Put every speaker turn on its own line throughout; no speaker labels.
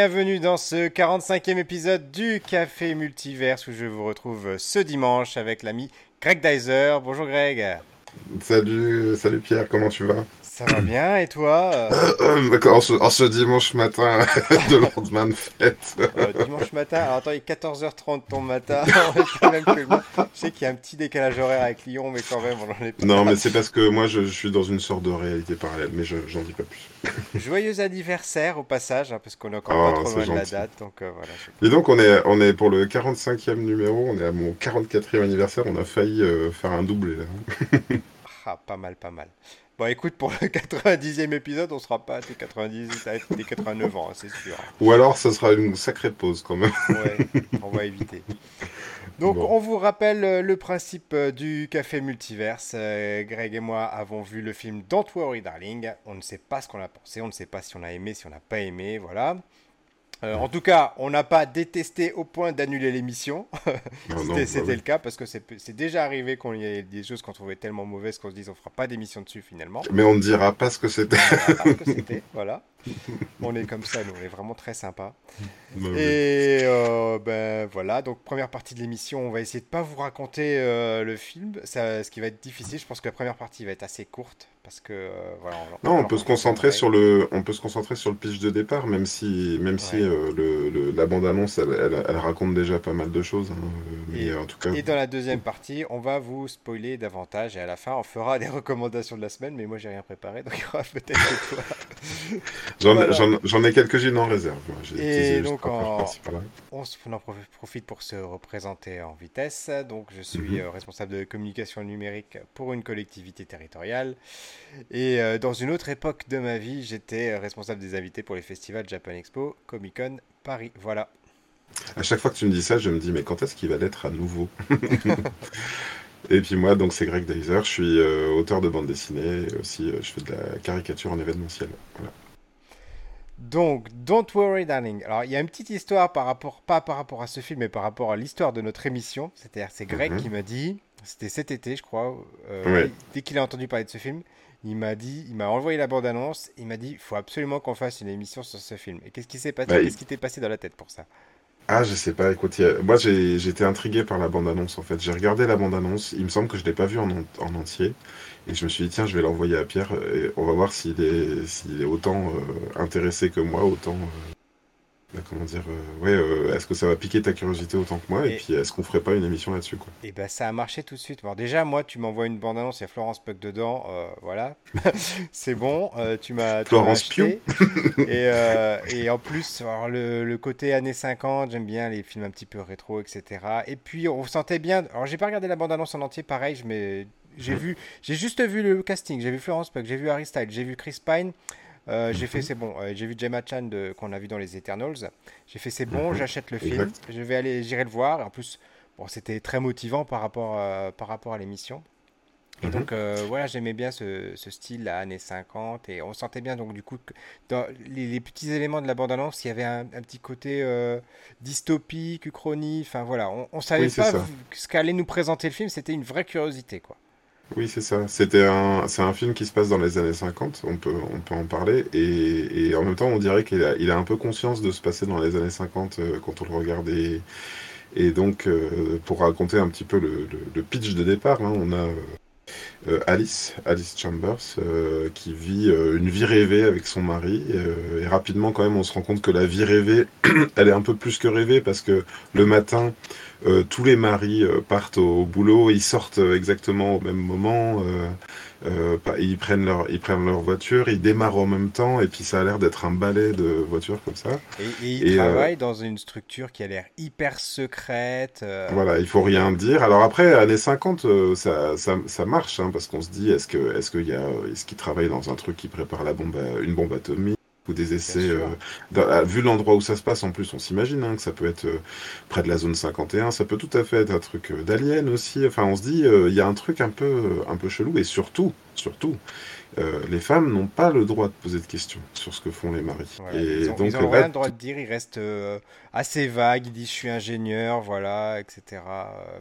Bienvenue dans ce 45e épisode du Café Multiverse où je vous retrouve ce dimanche avec l'ami Greg Dyser. Bonjour Greg.
Salut, salut Pierre, comment tu vas?
Ça va bien, et toi
en, ce, en, ce, dimanche matin de lendemain de fête.
Euh, dimanche matin, alors attends, il est 14h30 ton matin. je sais qu'il y a un petit décalage horaire avec Lyon, mais quand même, on en est pas.
Non, mais c'est parce que moi, je, suis dans une sorte de réalité parallèle, mais j'en dis pas plus.
Joyeux anniversaire au passage, hein, parce qu'on est encore pas oh, trop loin de la date. Donc, euh, voilà,
Et donc, on est, on est pour le 45e numéro, on est à mon 44e anniversaire, on a failli euh, faire un doublé là.
ah, pas mal, pas mal. Bon, écoute, pour le 90e épisode, on sera pas à tes 90, ça va être des 89 ans, hein, c'est sûr.
Ou alors, ce sera une sacrée pause quand même.
ouais, on va éviter. Donc, on vous rappelle euh, le principe euh, du café multiverse. Euh, Greg et moi avons vu le film Don't Worry Darling. On ne sait pas ce qu'on a pensé, on ne sait pas si on a aimé, si on n'a pas aimé, voilà. Euh, en tout cas, on n'a pas détesté au point d'annuler l'émission. C'était bah le cas parce que c'est déjà arrivé qu'on y ait des choses qu'on trouvait tellement mauvaises qu'on se dise on fera pas d'émission dessus finalement.
Mais on ne dira pas ce que c'était.
voilà. On est comme ça, nous, on est vraiment très sympa. Bah Et euh, ben voilà, donc première partie de l'émission, on va essayer de pas vous raconter euh, le film, ça, ce qui va être difficile. Je pense que la première partie va être assez courte parce que euh, voilà.
On, non, on peut se concentrer sur le, on peut se concentrer sur le pitch de départ, même si, même si le, la bande annonce, elle, elle, raconte déjà pas mal de choses. Hein,
mais et, en tout cas. Et dans la deuxième partie, on va vous spoiler davantage et à la fin, on fera des recommandations de la semaine. Mais moi, j'ai rien préparé, donc il y aura peut-être que
toi. J'en ai quelques-unes en réserve.
Et donc, en, on, en profite pour se représenter en vitesse. Donc, je suis mhm. euh, responsable de communication numérique pour une collectivité territoriale. Et euh, dans une autre époque de ma vie, j'étais euh, responsable des invités pour les festivals Japan Expo, Comic Con, Paris. Voilà.
À chaque fois que tu me dis ça, je me dis, mais quand est-ce qu'il va l'être à nouveau? Et puis moi, donc c'est Greg Dyser, je suis euh, auteur de bande dessinée et aussi je fais de la caricature en événementiel.
Donc, Don't Worry Darling. Alors, il y a une petite histoire par rapport, pas par rapport à ce film, mais par rapport à l'histoire de notre émission. C'est-à-dire, c'est Greg mhm. qui m'a dit, c'était cet été, je crois, dès qu'il a entendu parler de ce film, il m'a dit, il m'a envoyé la bande-annonce, il m'a dit, il faut absolument qu'on fasse une émission sur ce film. Et qu'est-ce qui s'est passé bah, Qu'est-ce qui t'est passé dans la tête pour ça?
Ah, je sais pas, écoute, moi j'ai été intrigué par la bande-annonce en fait. J'ai regardé la bande-annonce, il me semble que je l'ai pas vue en, entier, et je me suis dit, tiens, je vais l'envoyer à Pierre, et on va voir s'il est, est autant euh, intéressé que moi, autant euh, comment dire, euh, ouais, euh, est-ce que ça va piquer ta curiosité autant que moi Et, puis est-ce qu'on ferait pas une émission là-dessus quoi?
Et ben ça a marché tout de suite. Bon, déjà, moi, tu m'envoies une bande-annonce, il y a Florence Puck dedans, euh, voilà, c'est bon, tu m'as.
Florence Pugh
et, et, en plus, alors, le, le, côté années 50, j'aime bien les films un petit peu rétro, etc. Et puis on sentait bien. Alors j'ai pas regardé la bande-annonce en entier, pareil, je j'ai mmh. vu, j'ai juste vu le casting, j'ai vu Florence Puck, j'ai vu Harry Styles, j'ai vu Chris Pine. Euh, j'ai fait mhm. c'est bon. Euh, j'ai vu Gemma Chan qu'on a vu dans les Eternals. J'ai fait c'est bon, mhm. j'achète le film. Je vais aller, j'irai le voir. En plus, bon, c'était très motivant par rapport, à, par rapport à l'émission. Et mhm. donc euh, voilà, j'aimais bien ce, ce, style à années 50 et on sentait bien donc du coup que dans les, petits éléments de la bande-annonce, il y avait un, petit côté dystopique, uchronie, enfin voilà, on, on savait pas ce qu'allait nous présenter le film, c'était une vraie curiosité quoi.
Oui, c'est ça. C'était un, c'est un film qui se passe dans les années 50, on peut, on peut en parler, et, et en même temps, on dirait qu'il a, il a un peu conscience de se passer dans les années 50 euh, quand on le regarde. Et, donc, euh, pour raconter un petit peu le, le, pitch de départ, hein, on a euh, Alice, Alice Chambers, qui vit une vie rêvée avec son mari, et rapidement, quand même, on se rend compte que la vie rêvée, elle est un peu plus que rêvée, parce que le matin, euh, tous les maris euh, partent au, boulot, ils sortent euh, exactement au même moment, ils prennent leur ils prennent leur voiture, ils démarrent en même temps et puis ça a l'air d'être un balai de voitures comme ça.
Et, ils travaillent dans une structure qui a l'air hyper secrète.
Voilà, il faut rien dire. Alors après années 50 ça, ça, ça marche hein, parce qu'on se dit est-ce que est-ce qu'il y a est-ce qu'ils travaillent dans un truc qui prépare la bombe une bombe atomique? Ou des essais. Euh, vu l'endroit où ça se passe, en plus, on s'imagine hein, que ça peut être euh, près de la zone 51. Ça peut tout à fait être un truc euh, d'alien aussi. Enfin, on se dit, il y a un truc un peu, un peu chelou. Et surtout, surtout, les femmes n'ont pas le droit de poser de questions sur ce que font les maris.
et ils donc, n'ont rien le droit de dire, ils restent assez vagues, ils disent je suis ingénieur, voilà, etc.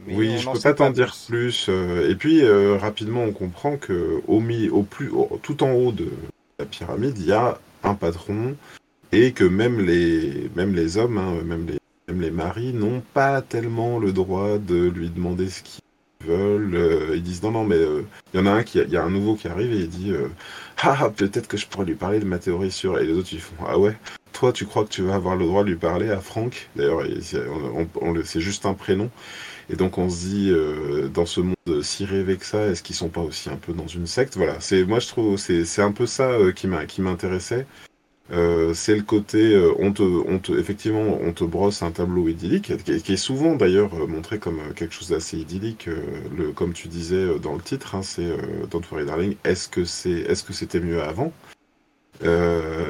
Mais oui, je peux pas t'en dire plus. et puis rapidement, on comprend que au, mi au plus, tout en haut de la pyramide, il y a un patron et que même les, même les hommes, hein, même, les, même les maris, n'ont pas tellement le droit de lui demander ce qu'ils veulent. Euh, ils disent non, non, mais il y en a un qui, il y a un nouveau qui arrive et il dit ah, ah, peut-être que je pourrais lui parler de ma théorie sur. Et les autres ils font ah ouais. Toi, tu crois que tu vas avoir le droit de lui parler à Franck? D'ailleurs, c'est juste un prénom. Et donc on se dit, euh, dans ce monde si rêvé que ça, est-ce qu'ils sont pas aussi un peu dans une secte? Voilà, c'est moi je trouve c'est un peu ça euh, qui m'intéressait. Euh, c'est le côté, euh, on te, on te, effectivement, on te brosse un tableau idyllique, qui, est souvent d'ailleurs montré comme quelque chose d'assez idyllique. le, comme tu disais dans le titre, hein, c'est Don't Worry Darling. Est-ce que c'est, est-ce que c'était mieux avant?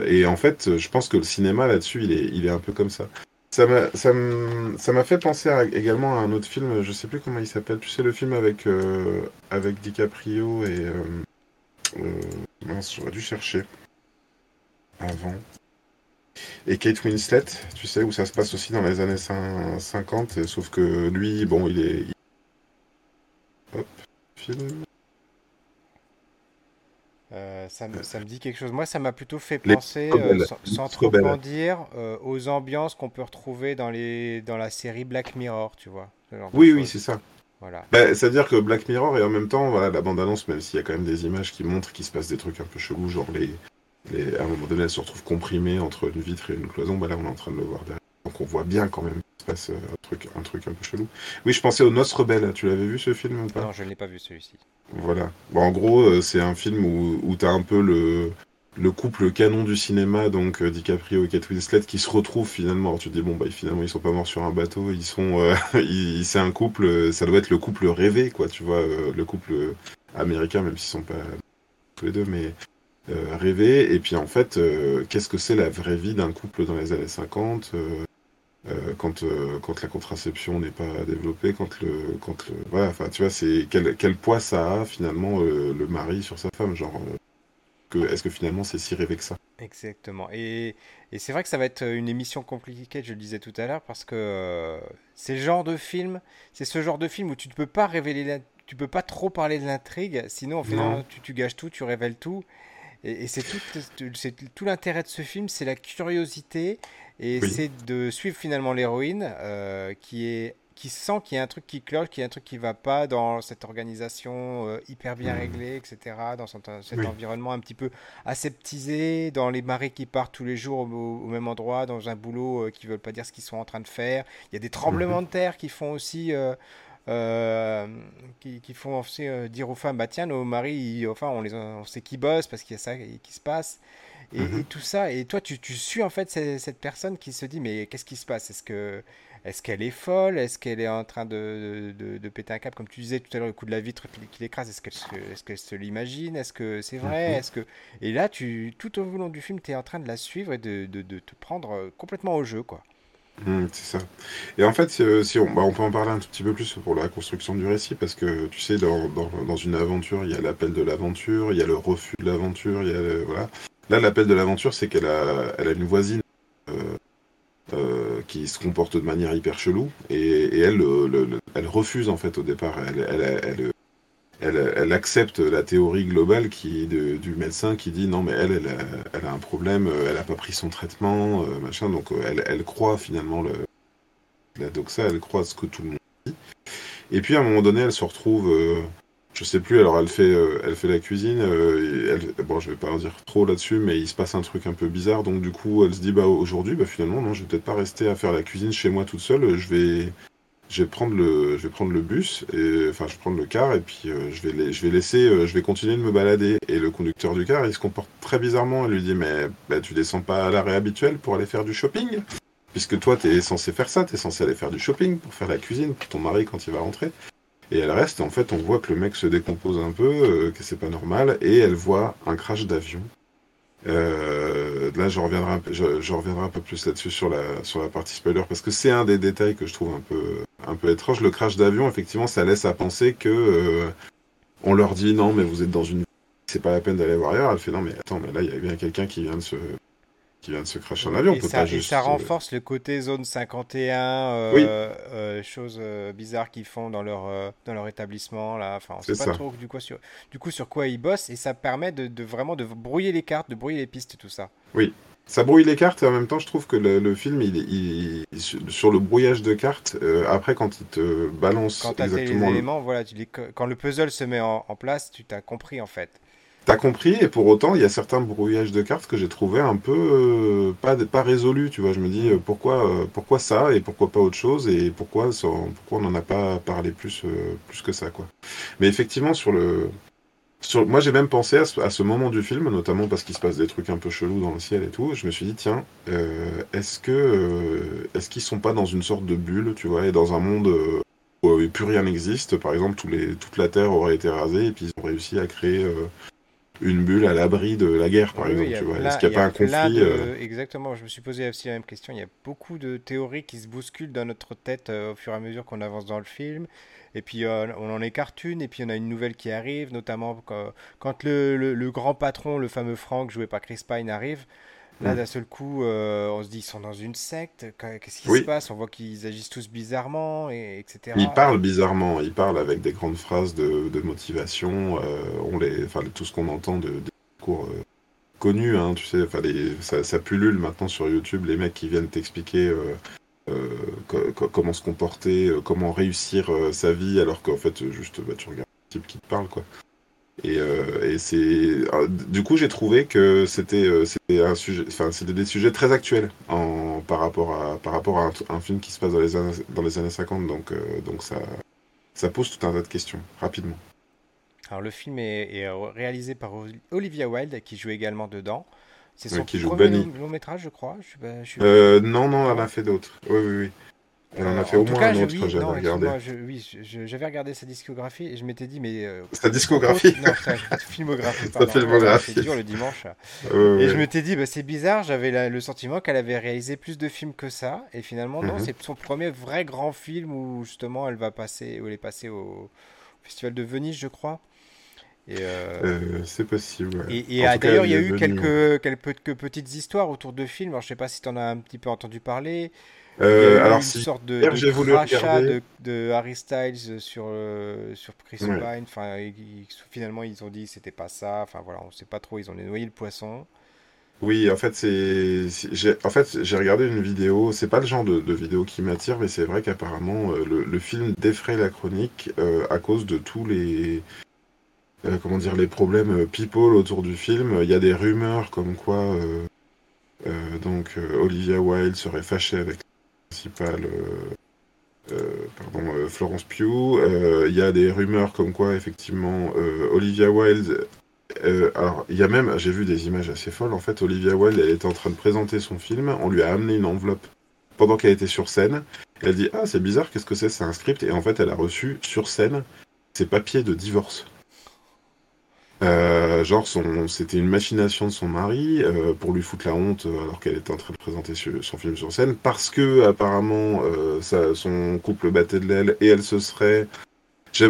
Et en fait, je pense que le cinéma là-dessus, il est, il est un peu comme ça. Ça m'a, fait penser également à un autre film, je sais plus comment il s'appelle. Tu sais, le film avec, euh, avec DiCaprio et. Euh, euh, mince, j'aurais dû chercher. Avant. Et Kate Winslet, tu sais, où ça se passe aussi dans les années 50, sauf que lui, bon, il est. Hop, film.
Euh, ça, me, ça, me dit quelque chose. Moi, ça m'a plutôt fait penser, euh, sans, trop en dire, euh, aux ambiances qu'on peut retrouver dans, les, dans la série Black Mirror, tu vois.
Oui, oui, c'est ça. Voilà. Bah, C'est-à-dire que Black Mirror, et en même temps, voilà, la bande-annonce, même s'il y a quand même des images qui montrent qu'il se passe des trucs un peu chelous, genre les, les, à un moment donné, elle se retrouve comprimée entre une vitre et une cloison, bah là, on est en train de le voir derrière. Donc on voit bien quand même qu'il se passe un truc, un truc un peu chelou. Oui, je pensais aux Noces Rebelles. Tu l'avais vu ce film ou pas?
Non, je ne l'ai pas vu celui-ci.
Voilà. Bon, en gros, euh, c'est un film où, où tu as un peu le, le couple canon du cinéma, donc euh, DiCaprio et Kate Winslet, qui se retrouvent finalement. Alors, tu te dis, bon, bah, finalement, ils sont pas morts sur un bateau, ils sont. Euh, c'est un couple, ça doit être le couple rêvé, quoi, tu vois, le couple américain, même s'ils sont pas tous les deux, mais rêvé. Et puis, en fait, qu'est-ce que c'est la vraie vie d'un couple dans les années 50 euh, quand, euh, quand la contraception n'est pas développée, quand le, quand le, voilà, enfin, tu vois, c'est quel, quel poids ça a finalement euh, le mari sur sa femme, genre, que, est-ce que finalement c'est si rêvé que ça?
Exactement. Et, et c'est vrai que ça va être une émission compliquée, je le disais tout à l'heure, parce que c'est le genre de film, c'est ce genre de film où tu ne peux pas révéler, tu peux pas trop parler de l'intrigue, sinon en tu, tu gâches tout, tu révèles tout. Et, c'est tout, c'est tout l'intérêt de ce film, c'est la curiosité et c'est de suivre finalement l'héroïne euh, qui est qui sent qu'il y a un truc qui cloche, qu'il y a un truc qui va pas dans cette organisation euh, hyper bien mmh. réglée, etc., dans cet, environnement un petit peu aseptisé, dans les marées qui partent tous les jours au, même endroit, dans un boulot euh, qui ne veulent pas dire ce qu'ils sont en train de faire. Il y a des tremblements mmh. de terre qui font aussi euh, qui, qui, font aussi dire aux femmes bah tiens nos maris enfin on les on sait qui bossent parce qu'il y a ça qui se passe et, mhm. tout ça et toi tu, tu suis en fait cette, personne qui se dit mais qu'est-ce qui se passe? Est-ce que est-ce qu'elle est folle? Est-ce qu'elle est en train de, de, de, péter un câble? Comme tu disais tout à l'heure, le coup de la vitre qui, l'écrase, est-ce qu'elle est qu'elle se l'imagine? Est-ce que c'est vrai? Mhm. Est-ce que Et là, tu, tout au long du film, tu es en train de la suivre et de, de, te prendre complètement au jeu. quoi.
Mmh, c'est ça. Et en fait, si on, bah, on peut en parler un tout petit peu plus pour la construction du récit, parce que tu sais, dans, dans, dans une aventure, il y a l'appel de l'aventure, il y a le refus de l'aventure, il y a voilà. Là, l'appel de l'aventure, c'est qu'elle a, une voisine euh, euh, qui se comporte de manière hyper chelou, et, et elle, le, elle refuse en fait au départ. Elle, accepte la théorie globale du médecin qui dit non mais elle elle a, un problème, euh, elle a pas pris son traitement, euh, machin, donc euh, elle, croit finalement le, la doxa, elle croit ce que tout le monde dit. Et puis à un moment donné, elle se retrouve, je sais plus, alors elle fait, elle fait la cuisine, elle, bon je vais pas en dire trop là-dessus, mais il se passe un truc un peu bizarre, donc du coup elle se dit bah aujourd'hui, bah finalement non, je vais peut-être pas rester à faire la cuisine chez moi toute seule, je vais je vais prendre le, je vais prendre le bus, enfin, je vais prendre le car, et puis euh, je, vais je vais laisser, euh, je vais continuer de me balader. Et le conducteur du car, il se comporte très bizarrement. Il lui dit, mais bah, tu descends pas à l'arrêt habituel pour aller faire du shopping? Puisque toi, tu es censé faire ça, tu es censé aller faire du shopping pour faire la cuisine pour ton mari quand il va rentrer. Et elle reste, en fait, on voit que le mec se décompose un peu, euh, que c'est pas normal, et elle voit un crash d'avion euh, là, je reviendrai, un peu, je, reviendrai un peu plus là-dessus sur la, sur la partie spoiler, parce que c'est un des détails que je trouve un peu, un peu étrange. Le crash d'avion, effectivement, ça laisse à penser que euh, on leur dit non, mais vous êtes dans une, c'est pas la peine d'aller voir ailleurs. Elle fait non, mais attends, mais là, il y a bien quelqu'un qui vient de se, qui vient de se cracher en avion.
Et, ça, ça, euh, renforce le côté zone 51, euh, euh, choses bizarres qu'ils font dans leur, dans leur établissement. Là. Enfin, on sait pas trop du coup, sur, du coup sur quoi ils bossent et ça permet de, de, vraiment de brouiller les cartes, de brouiller les pistes et tout ça.
Oui. ça brouille les cartes et en même temps, je trouve que le, film, il, il, sur le brouillage de cartes, euh, après, quand il te balance
quand exactement. Les éléments, voilà, tu quand le puzzle se met en, place, tu t'as compris en fait.
T'as compris, et pour autant, il y a certains brouillages de cartes que j'ai trouvé un peu euh, pas, pas résolus, tu vois. Je me dis euh, pourquoi, pourquoi ça et pourquoi pas autre chose et pourquoi, pourquoi on n'en a pas parlé plus, plus que ça, quoi. Mais effectivement, sur le, moi, j'ai même pensé à ce, moment du film, notamment parce qu'il se passe des trucs un peu chelous dans le ciel et tout. Je me suis dit, tiens, euh, est-ce que euh, est-ce qu'ils sont pas dans une sorte de bulle, tu vois, et dans un monde euh, où plus rien n'existe? Par exemple, tous les, toute la Terre aurait été rasée et puis ils ont réussi à créer une bulle à l'abri de la guerre, par exemple. Est-ce qu'il n'y a, pas un conflit
Exactement, je me suis posé aussi la même question. Il y a beaucoup de théories qui se bousculent dans notre tête au fur et à mesure qu'on avance dans le film. Et puis euh, on en écarte une, et puis on a une nouvelle qui arrive, notamment quand, le, grand patron, le fameux Frank, joué par Chris Pine, arrive. Là, d'un seul coup, euh, on se dit, ils sont dans une secte. Qu'est-ce qui se passe? On voit qu'ils agissent tous bizarrement, et, etc.
Ils parlent bizarrement. Ils parlent avec des grandes phrases de, motivation. Euh, on les, enfin, tout ce qu'on entend de, de cours connus, hein, tu sais, ça, ça, pullule maintenant sur YouTube. Les mecs qui viennent t'expliquer euh, comment se comporter, euh, comment réussir euh, sa vie, alors qu'en fait, juste, bah, tu regardes le type qui te parle, quoi. Et, et c'est du coup j'ai trouvé que c'était un sujet enfin c'était des sujets très actuels en par rapport à par rapport à un, film qui se passe dans les années, dans les années 50 donc donc ça ça pose tout un tas de questions rapidement
alors le film est, est réalisé par Olivia Wilde qui joue également dedans c'est son
qui
premier long, métrage, je crois.
Euh, non, non, elle en a fait d'autres. Oui, oui, oui. Elle en a fait au moins un autre, j'avais regardé.
oui, j'avais regardé sa discographie et je m'étais dit, mais.
Euh, sa discographie
Non, sa filmographie.
Sa filmographie.
C'est dur le dimanche. et je m'étais dit, bah, c'est bizarre, j'avais le sentiment qu'elle avait réalisé plus de films que ça. Et finalement, non, mhm. c'est son premier vrai grand film où justement elle va passer, où elle est passée au Festival de Venise, je crois.
Euh, euh, c'est possible.
Et, ah, d'ailleurs, il y a eu quelques, quelques, petites histoires autour de films. Alors, je sais pas si tu en as un petit peu entendu parler.
Euh, alors,
une sorte de, de rachat de, de, Harry Styles sur, sur Chris Pine. Enfin, finalement, ils ont dit que c'était pas ça. Enfin, voilà, on sait pas trop. Ils ont noyé le poisson.
Oui, en fait, c'est, en fait, j'ai regardé une vidéo. C'est pas le genre de, vidéo qui m'attire, mais c'est vrai qu'apparemment, le, le, film défraie la chronique à cause de tous les, euh, comment dire, les problèmes euh, people autour du film. Il y a des rumeurs comme quoi euh, donc Olivia Wilde serait fâchée avec principale pardon, Florence Pugh. Il y a des rumeurs comme quoi effectivement Olivia Wilde alors, il y a même, j'ai vu des images assez folles. En fait, Olivia Wilde, elle était en train de présenter son film. On lui a amené une enveloppe pendant qu'elle était sur scène. Elle dit Ah, c'est bizarre, qu'est-ce que c'est? C'est un script. Et en fait, elle a reçu sur scène ses papiers de divorce. Euh, genre, son, c'était une machination de son mari euh, pour lui foutre la honte euh, alors qu'elle était en train de présenter son film sur scène, parce que apparemment ça, son couple battait de l'aile et elle se serait.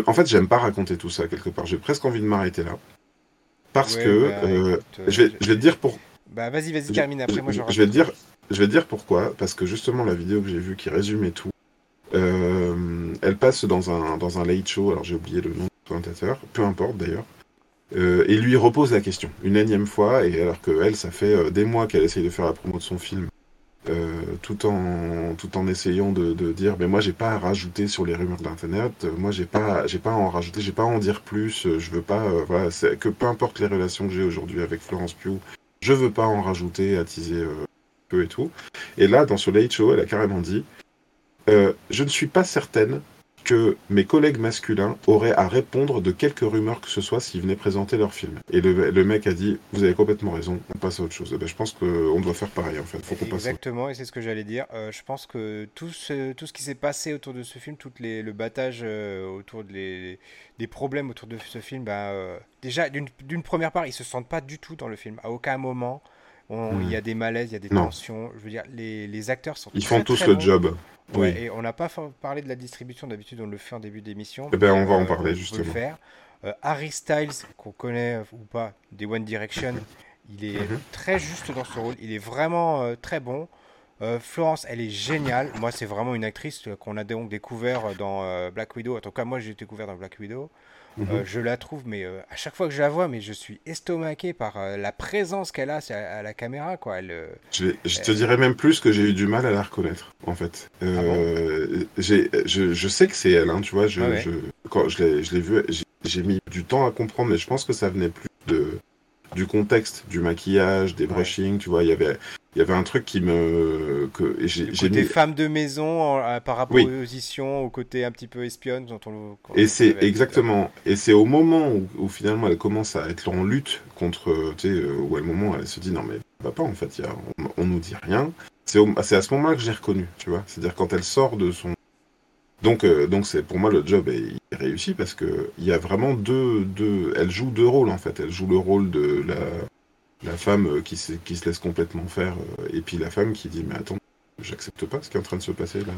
En fait, j'aime pas raconter tout ça quelque part. J'ai presque envie de m'arrêter là, parce que bah, je, vais, je vais te dire pour.
Bah vas-y, vas-y, termine. Après, moi,
je, je vais te dire, je vais te dire pourquoi. Parce que justement, la vidéo que j'ai vue qui résumait tout, elle passe dans un dans un late show. Alors j'ai oublié le nom du présentateur. Peu importe d'ailleurs. Euh, et lui repose la question une énième fois, et alors que elle, ça fait euh, des mois qu'elle essaye de faire la promo de son film, euh, tout en tout en essayant de, dire, mais moi j'ai pas à rajouter sur les rumeurs d'internet, moi j'ai pas j'ai pas à en rajouter, j'ai pas à en dire plus, je veux pas, voilà, que peu importe les relations que j'ai aujourd'hui avec Florence Pugh, je veux pas en rajouter, attiser peu et tout. Et là, dans ce late show, elle a carrément dit, je ne suis pas certaine que mes collègues masculins auraient à répondre de quelques rumeurs que ce soit s'ils venaient présenter leur film. Et le, mec a dit, vous avez complètement raison, on passe à autre chose. Eh ben, je pense qu'on doit faire pareil en fait. Faut qu'on
Exactement, et c'est ce que j'allais dire. Euh, je pense que tout ce, tout ce qui s'est passé autour de ce film, tout les, le battage euh, autour des problèmes autour de ce film, bah, euh, déjà d'une première part, ils se sentent pas du tout dans le film. À aucun moment, il y a hmm. des malaises, il y a des tensions. Je veux dire, les, les acteurs sont.
Ils font tous le job.
Ouais, et on n'a pas parlé de la distribution, d'habitude on le fait en début d'émission.
Eh ben, on va en euh, parler justement. Le faire.
Euh, Harry Styles, qu'on connaît ou pas, des One Direction, il est mhm. très juste dans ce rôle, il est vraiment euh, très bon. Euh, Florence, elle est géniale. Moi, c'est vraiment une actrice qu'on a donc découvert dans euh, Black Widow. En tout cas, moi, j'ai découvert dans Black Widow.
Mhm.
Euh, je la trouve, mais euh, à chaque fois que je la vois, mais je suis estomaqué par euh, la présence qu'elle a à, à la caméra, quoi. Elle,
Je, te dirais même plus que j'ai eu du mal à la reconnaître, en fait.
Ah
je, je sais que c'est elle, hein, tu vois. Je,
Ouais, ouais.
je, quand je l'ai, vue, j'ai, mis du temps à comprendre, mais je pense que ça venait plus de, du contexte, du maquillage, des
Ouais.
brushing, tu vois. Il y avait, il y avait un truc qui me, que j'ai,
côté
mis.
femme de maison en- par rapport
Oui.
aux positions, au côté un petit peu espionne dont on.
Et c'est exactement, et c'est au moment où, où finalement elle commence à être en lutte contre, tu sais, euh, où à un moment elle se dit non mais ça va pas en fait, y a, on, on nous dit rien. C'est c'est à ce moment-là que j'ai reconnu, tu vois. C'est-à-dire quand elle sort de son, donc euh, donc c'est pour moi le job est, il est réussi parce que il y a vraiment deux deux, elle joue deux rôles en fait. Elle joue le rôle de la la femme euh, qui se, qui se laisse complètement faire euh, et puis la femme qui dit mais attends, j'accepte pas ce qui est en train de se passer là.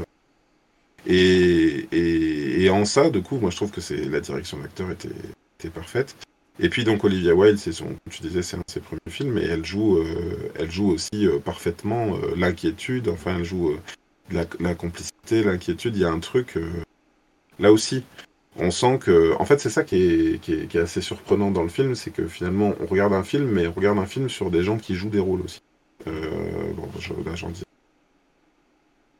Et, et, et en ça, du coup, moi je trouve que c'est la direction d'acteur était, était parfaite. Et puis donc Olivia Wilde, c'est son, tu disais, c'est un de ses premiers films, et elle joue, euh, elle joue aussi parfaitement l'inquiétude. Enfin, elle joue la, la complicité, l'inquiétude. Il y a un truc là aussi. On sent que, en fait, c'est ça qui est, qui, est, qui est assez surprenant dans le film, c'est que finalement, on regarde un film, mais on regarde un film sur des gens qui jouent des rôles aussi. Euh, bon, je, là, j'en dis.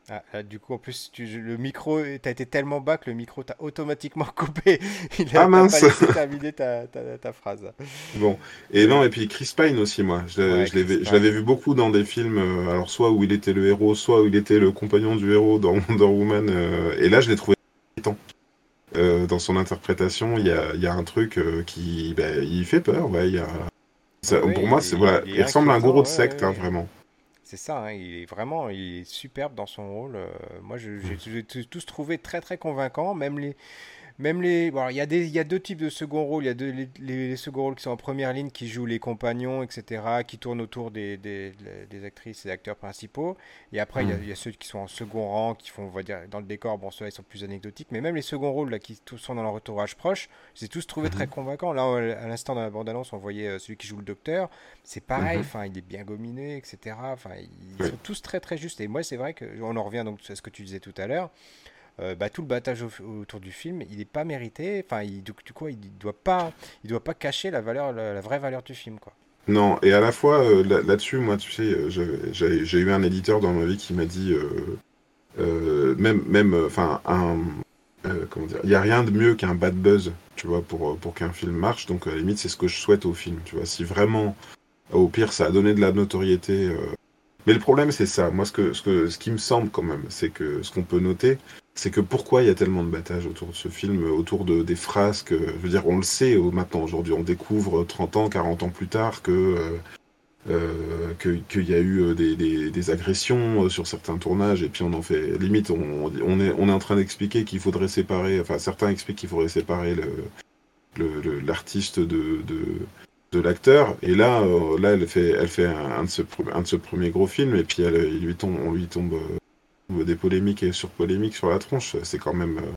Ah, là, du coup, en plus, tu, le micro, t'as été tellement bas que le micro t'a automatiquement coupé. Il a
Ah, mince.
pas laissé terminer ta, ta, ta phrase.
Bon, et non, et puis Chris Pine aussi, moi. Je,
Ouais,
je l'avais je vu beaucoup dans des films, euh, alors soit où il était le héros, soit où il était le compagnon du héros dans Wonder Woman. euh, et là, je l'ai trouvé. Euh, dans son interprétation, il y a, il y a un truc euh, qui, ben, il fait peur, ouais. Il y a, ça-
Oui,
pour moi,
il-
c'est voilà,
il est
il ressemble à un gourou de secte,
ouais,
hein,
ouais.
vraiment.
C'est ça, hein, il est vraiment il est superbe dans son rôle. euh, moi, j'ai tous tous trouvé très très convaincant. Même les, même les, bon, il y a des, y a deux types de second rôles. Il y a deux, les, les- les second rôles qui sont en première ligne, qui jouent les compagnons, etc., qui tournent autour des, des, des actrices et acteurs principaux. Et après, il y a,
Mm.
il y a ceux qui sont en second rang, qui font, on va dire, dans le décor. Bon, ceux-là, ils sont plus anecdotiques. Mais même les second rôles là, qui tous sont dans leur entourage proche, j'ai tous trouvé très
Mhm.
convaincants. Là, à l'instant dans la bande-annonce, on voyait euh, celui qui joue le docteur. C'est pareil,
Mhm.
enfin, il est bien gominé, etc. Enfin, ils
Oui.
sont tous très très justes. Et moi, c'est vrai que on en revient donc à ce que tu disais tout à l'heure. Euh, bah, tout le battage au- autour du film, il n'est pas mérité. Enfin, il, du, coup, il doit pas, doit pas cacher la valeur, la, vraie valeur du film, quoi.
Non, et à la fois euh, là- là-dessus, moi, tu sais, euh, j'ai eu un éditeur dans ma vie qui m'a dit, même, même, enfin, un, comment dire, il y a rien de mieux qu'un bad buzz, tu vois, pour pour qu'un film marche. Donc à la limite, c'est ce que je souhaite au film, tu vois. Si vraiment, au pire, ça a donné de la notoriété. Mais le problème, c'est ça. Moi, ce que, ce que, ce qui me semble quand même, c'est que ce qu'on peut noter, c'est que pourquoi il y a tellement de battage autour de ce film, autour de, des frasques. euh, Je veux dire, on le sait maintenant, aujourd'hui, on découvre 30 ans, 40 ans plus tard que euh, euh, qu'il y a eu euh, des, agressions sur certains tournages, et puis on en fait limite, on, est, en train d'expliquer qu'il faudrait séparer, enfin certains expliquent qu'il faudrait séparer l'artiste de, de, l'acteur, et là, là elle fait, elle fait un, de pre- un premiers gros films, et puis il lui tombe, on lui tombe des polémiques et sur polémiques sur la tronche, c'est quand même, euh,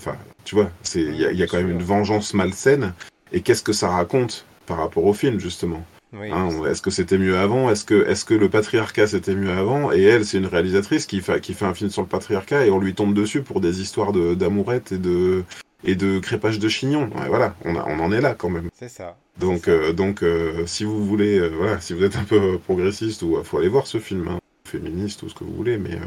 enfin, tu vois, c'est, il y a, il y a quand même une vengeance malsaine, et qu'est-ce que ça raconte par rapport au film justement?
Oui,
Hein, est-ce que c'était mieux avant? Est-ce que, est-ce que le patriarcat c'était mieux avant? Et elle, c'est une réalisatrice qui fait, qui fait un film sur le patriarcat et on lui tombe dessus pour des histoires de, d'amourette et de, et de crépage de chignon. Ouais, voilà, on, a, on en est là quand même.
c'est ça.
Donc,
ça.
euh, donc euh, si vous voulez, euh, voilà, si vous êtes un peu progressiste, ou faut aller voir ce film, hein, féministe ou ce que vous voulez, mais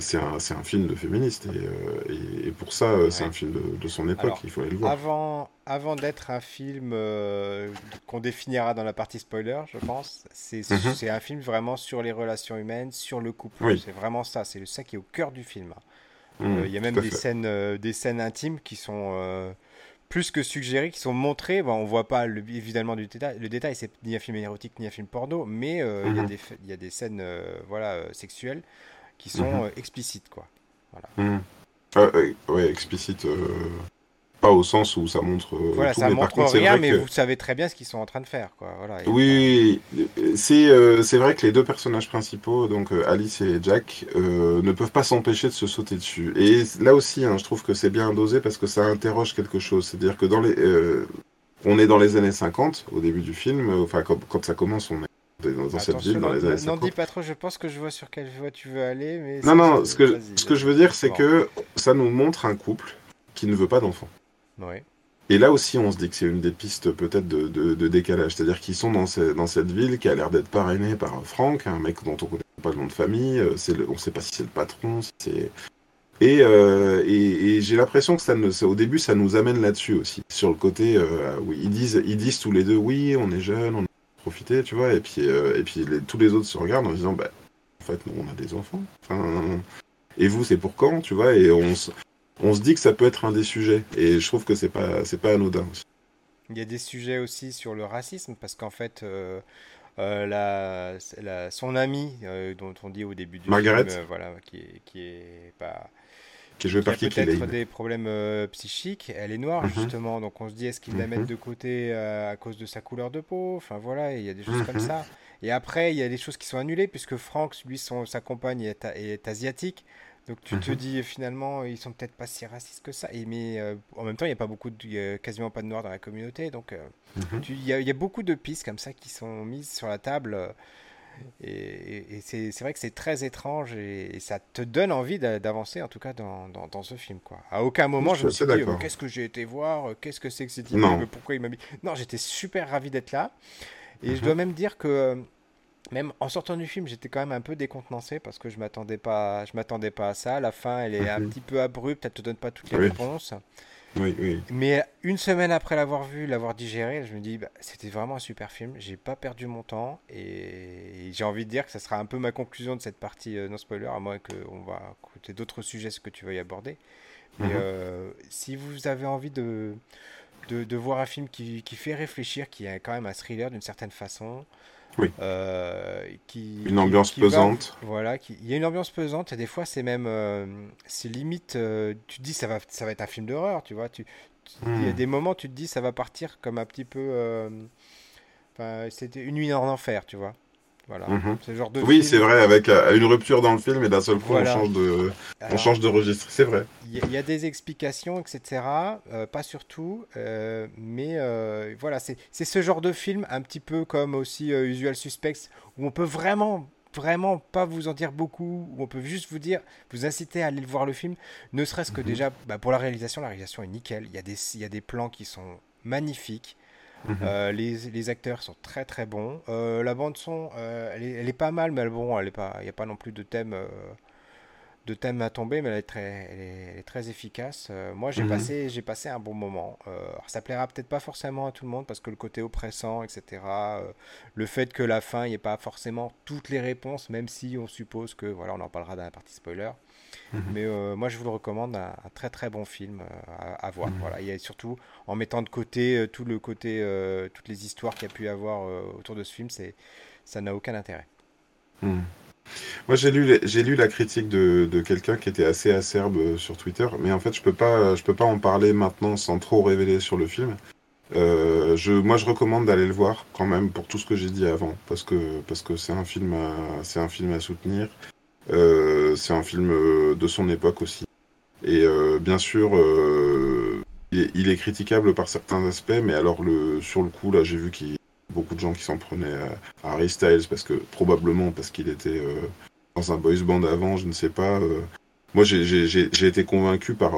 c'est un, c'est un film de féministe et, euh, et, et pour ça, euh, c'est
Ouais.
un film de, de son époque.
Alors,
il faut aller le voir.
Avant, avant d'être un film euh, qu'on définira dans la partie spoiler, je pense, c'est
Mhm.
c'est un film vraiment sur les relations humaines, sur le couple.
Oui.
C'est vraiment ça, c'est ça qui est au cœur du film.
Mmh,
Euh, Il y a même des
fait.
scènes, euh, des scènes intimes qui sont euh, plus que suggérées, qui sont montrées. Bon, on voit pas le, évidemment du détail. Le détail, c'est ni un film érotique ni un film porno, mais euh, il y a
Mhm.
il y a des scènes euh, voilà euh, sexuelles qui sont
Mhm.
euh, explicites quoi.
Hmm. Euh, euh, ouais, explicite. euh, pas au sens où ça montre
Voilà,
tout,
ça
mais par
montre
contre, c'est
rien,
vrai
mais
que-
vous savez très bien ce qu'ils sont en train de faire quoi. Voilà.
Oui, c'est euh, c'est vrai que les deux personnages principaux, donc euh, Alice et Jack, euh, ne peuvent pas s'empêcher de se sauter dessus. Et là aussi, hein, je trouve que c'est bien dosé parce que ça interroge quelque chose. C'est-à-dire que dans les, on est dans les années 50 au début du film. Enfin, quand, quand ça commence, on est dans, cette ville dans les années 50.
N'en dis pas trop, je pense que je vois sur quelle voie tu veux aller. Mais
non, non, ce que, ce que je veux dire, c'est que ça nous montre un couple qui ne veut pas d'enfant.
Ouais.
Et là aussi, on se dit que c'est une des pistes peut-être de, de, décalage. C'est-à-dire qu'ils sont dans, dans, cette ville qui a l'air d'être parrainée par Franck, un mec dont on ne connaît pas le nom de famille. Euh, le, on ne sait pas si c'est le patron, si c'est euh, et, et, j'ai l'impression que ça ne, au début, ça nous amène là-dessus aussi, sur le côté, euh, oui, ils disent, ils disent tous les deux, oui, on est jeunes, on a profité, tu vois, et puis, euh, et puis tous les autres se regardent en disant, bah, en fait, nous, on a des enfants. Enfin, et vous, c'est pour quand, tu vois, et on, on se dit que ça peut être un des sujets, et je trouve que c'est pas, c'est pas anodin aussi.
Il y a des sujets aussi sur le racisme, parce qu'en fait, euh, la, la, son amie, dont on dit au début du
Margaret.
film, voilà, qui est, qui est pas
qui est par
peut-être des problèmes euh, psychiques. Elle est noire, mhm. justement. Donc on se dit, est-ce qu'ils la mettent mhm. de côté euh, à cause de sa couleur de peau? Enfin voilà, il y a des choses comme mhm. ça. Et après, il y a des choses qui sont annulées, puisque Frank, lui, son, sa compagne est, est asiatique. Donc tu te dis finalement ils sont peut-être pas si racistes que ça. Et, mais euh, en même temps il n'y a pas beaucoup de, quasiment pas de noirs dans la communauté. Donc il y, a beaucoup de pistes comme ça qui sont mises sur la table. Et, c'est vrai que c'est très étrange et, ça te donne envie d'avancer en tout cas dans, dans, ce film. Quoi. À aucun moment je, me suis dit qu'est-ce que j'ai été voir, qu'est-ce que c'est que cette idée, pourquoi il m'a mis? Non, j'étais super ravi d'être là. Et je mhm. dois même dire que même en sortant du film, j'étais quand même un peu décontenancé parce que je m'attendais pas, je m'attendais pas à ça. La fin, elle est un mhm. petit peu abrupte, elle te donne pas toutes les réponses.
Oui, oui.
Mais une semaine après l'avoir vu, l'avoir digéré, je me dis, bah, c'était vraiment un super film. J'ai pas perdu mon temps et j'ai envie de dire que ça sera un peu ma conclusion de cette partie euh, non spoiler, à moins qu'on va écouter d'autres sujets ce que tu veux y aborder. Mais mhm. euh, si vous avez envie de, de, voir un film qui, qui, fait réfléchir, qui est quand même un thriller d'une certaine façon,
oui.
Euh, qui,
une ambiance pesante.
voilà, qui, il y a une ambiance pesante et des fois c'est même, euh, c'est limite, euh, tu te dis ça va, ça va être un film d'horreur, tu vois. Tu, Il y a hmm. des moments tu te dis ça va partir comme un petit peu, c'était une nuit en enfer, tu vois. Voilà.
Mhm. genre de oui, c'est vrai, avec euh, une rupture dans le film et d'un seul coup on change de, on change de registre, c'est vrai.
Il y, a des explications, etc. Euh, pas surtout, euh, mais voilà, c'est ce genre de film, un petit peu comme aussi Usual Suspects, où on peut vraiment vraiment pas vous en dire beaucoup, où on peut juste vous dire, vous inciter à aller voir le film, ne serait-ce que mhm. déjà bah, pour la réalisation, la réalisation est nickel, il y, a des, il y a des plans qui sont magnifiques, Euh, les, les, acteurs sont très très bons. Euh, la bande son, euh, elle, est, elle, est, pas mal, mais bon, elle est pas, il n'y a pas non plus de thème, de thème à tomber, mais elle est très, elle est, très efficace. moi, j'ai mhm. passé, j'ai passé un bon moment. alors, ça plaira peut-être pas forcément à tout le monde parce que le côté oppressant, etc. le fait que la fin, il n'y ait pas forcément toutes les réponses, même si on suppose que, voilà, on en parlera dans la partie spoiler. Mhm. Mais euh, moi, je vous le recommande, un, très très bon film euh, à, voir. Mhm. Voilà, et surtout en mettant de côté euh, tout le côté, toutes les histoires qu'il y a pu avoir autour de ce film, c'est ça n'a aucun intérêt.
Mhm. Moi, j'ai lu, j'ai lu la critique de, de quelqu'un qui était assez acerbe sur Twitter, mais en fait, je peux pas, je peux pas en parler maintenant sans trop révéler sur le film. je, moi, je recommande d'aller le voir quand même pour tout ce que j'ai dit avant, parce que parce que c'est un film, c'est un film à soutenir. Euh, c'est un film euh, de son époque aussi. Et euh, bien sûr, il est, critiquable par certains aspects, mais alors le, sur le coup, là, j'ai vu qu'il y a beaucoup de gens qui s'en prenaient à, Harry Styles, parce que probablement parce qu'il était dans un boys band avant, je ne sais pas. Moi, j'ai été convaincu par,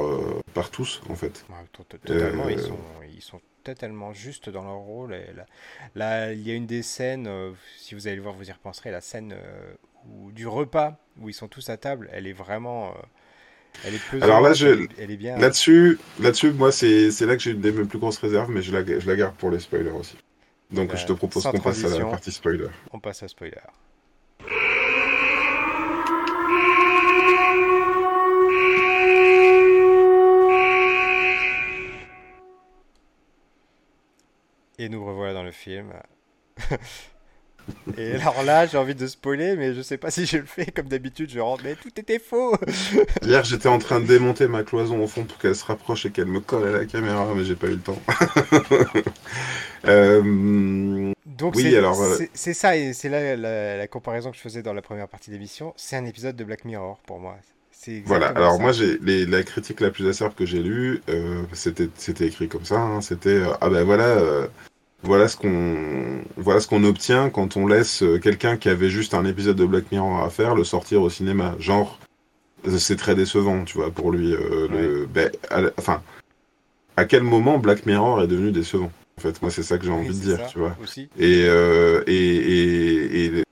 par tous, en fait.
totalement, ils, sont, ils sont totalement justes dans leur rôle. là, il y a une des scènes, si vous allez le voir, vous y repenserez, la scène du repas où ils sont tous à table, elle est vraiment. Euh, elle est
Alors là, je, elle, est bien. Là-dessus, là-dessus, moi, c'est, là que j'ai une des mes plus grosses réserves, mais je la, je la garde pour les spoilers aussi. Donc, bah, je te propose qu'on passe à la partie spoiler.
On passe à spoiler. Et nous revoilà dans le film. Et alors là, j'ai envie de spoiler, mais je sais pas si je le fais. Comme d'habitude, je rentre, mais tout était faux.
Hier, j'étais en train de démonter ma cloison au fond pour qu'elle se rapproche et qu'elle me colle à la caméra, mais j'ai pas eu le temps.
euh... Donc, oui, alors. Euh, c'est ça, et c'est là la, comparaison que je faisais dans la première partie de l'émission. C'est un épisode de Black Mirror pour moi.
Voilà, alors moi, j'ai la critique la plus acerbe que j'ai lue, euh, c'était écrit comme ça. Hein. c'était euh, Ah ben voilà voilà ce qu'on voilà ce qu'on obtient quand on laisse quelqu'un qui avait juste un épisode de Black Mirror à faire le sortir au cinéma. Genre, c'est très décevant, tu vois, pour lui. le, ben, enfin, à quel moment Black Mirror est devenu décevant En fait, moi, c'est ça que j'ai envie de dire, tu vois. Et, et, et, et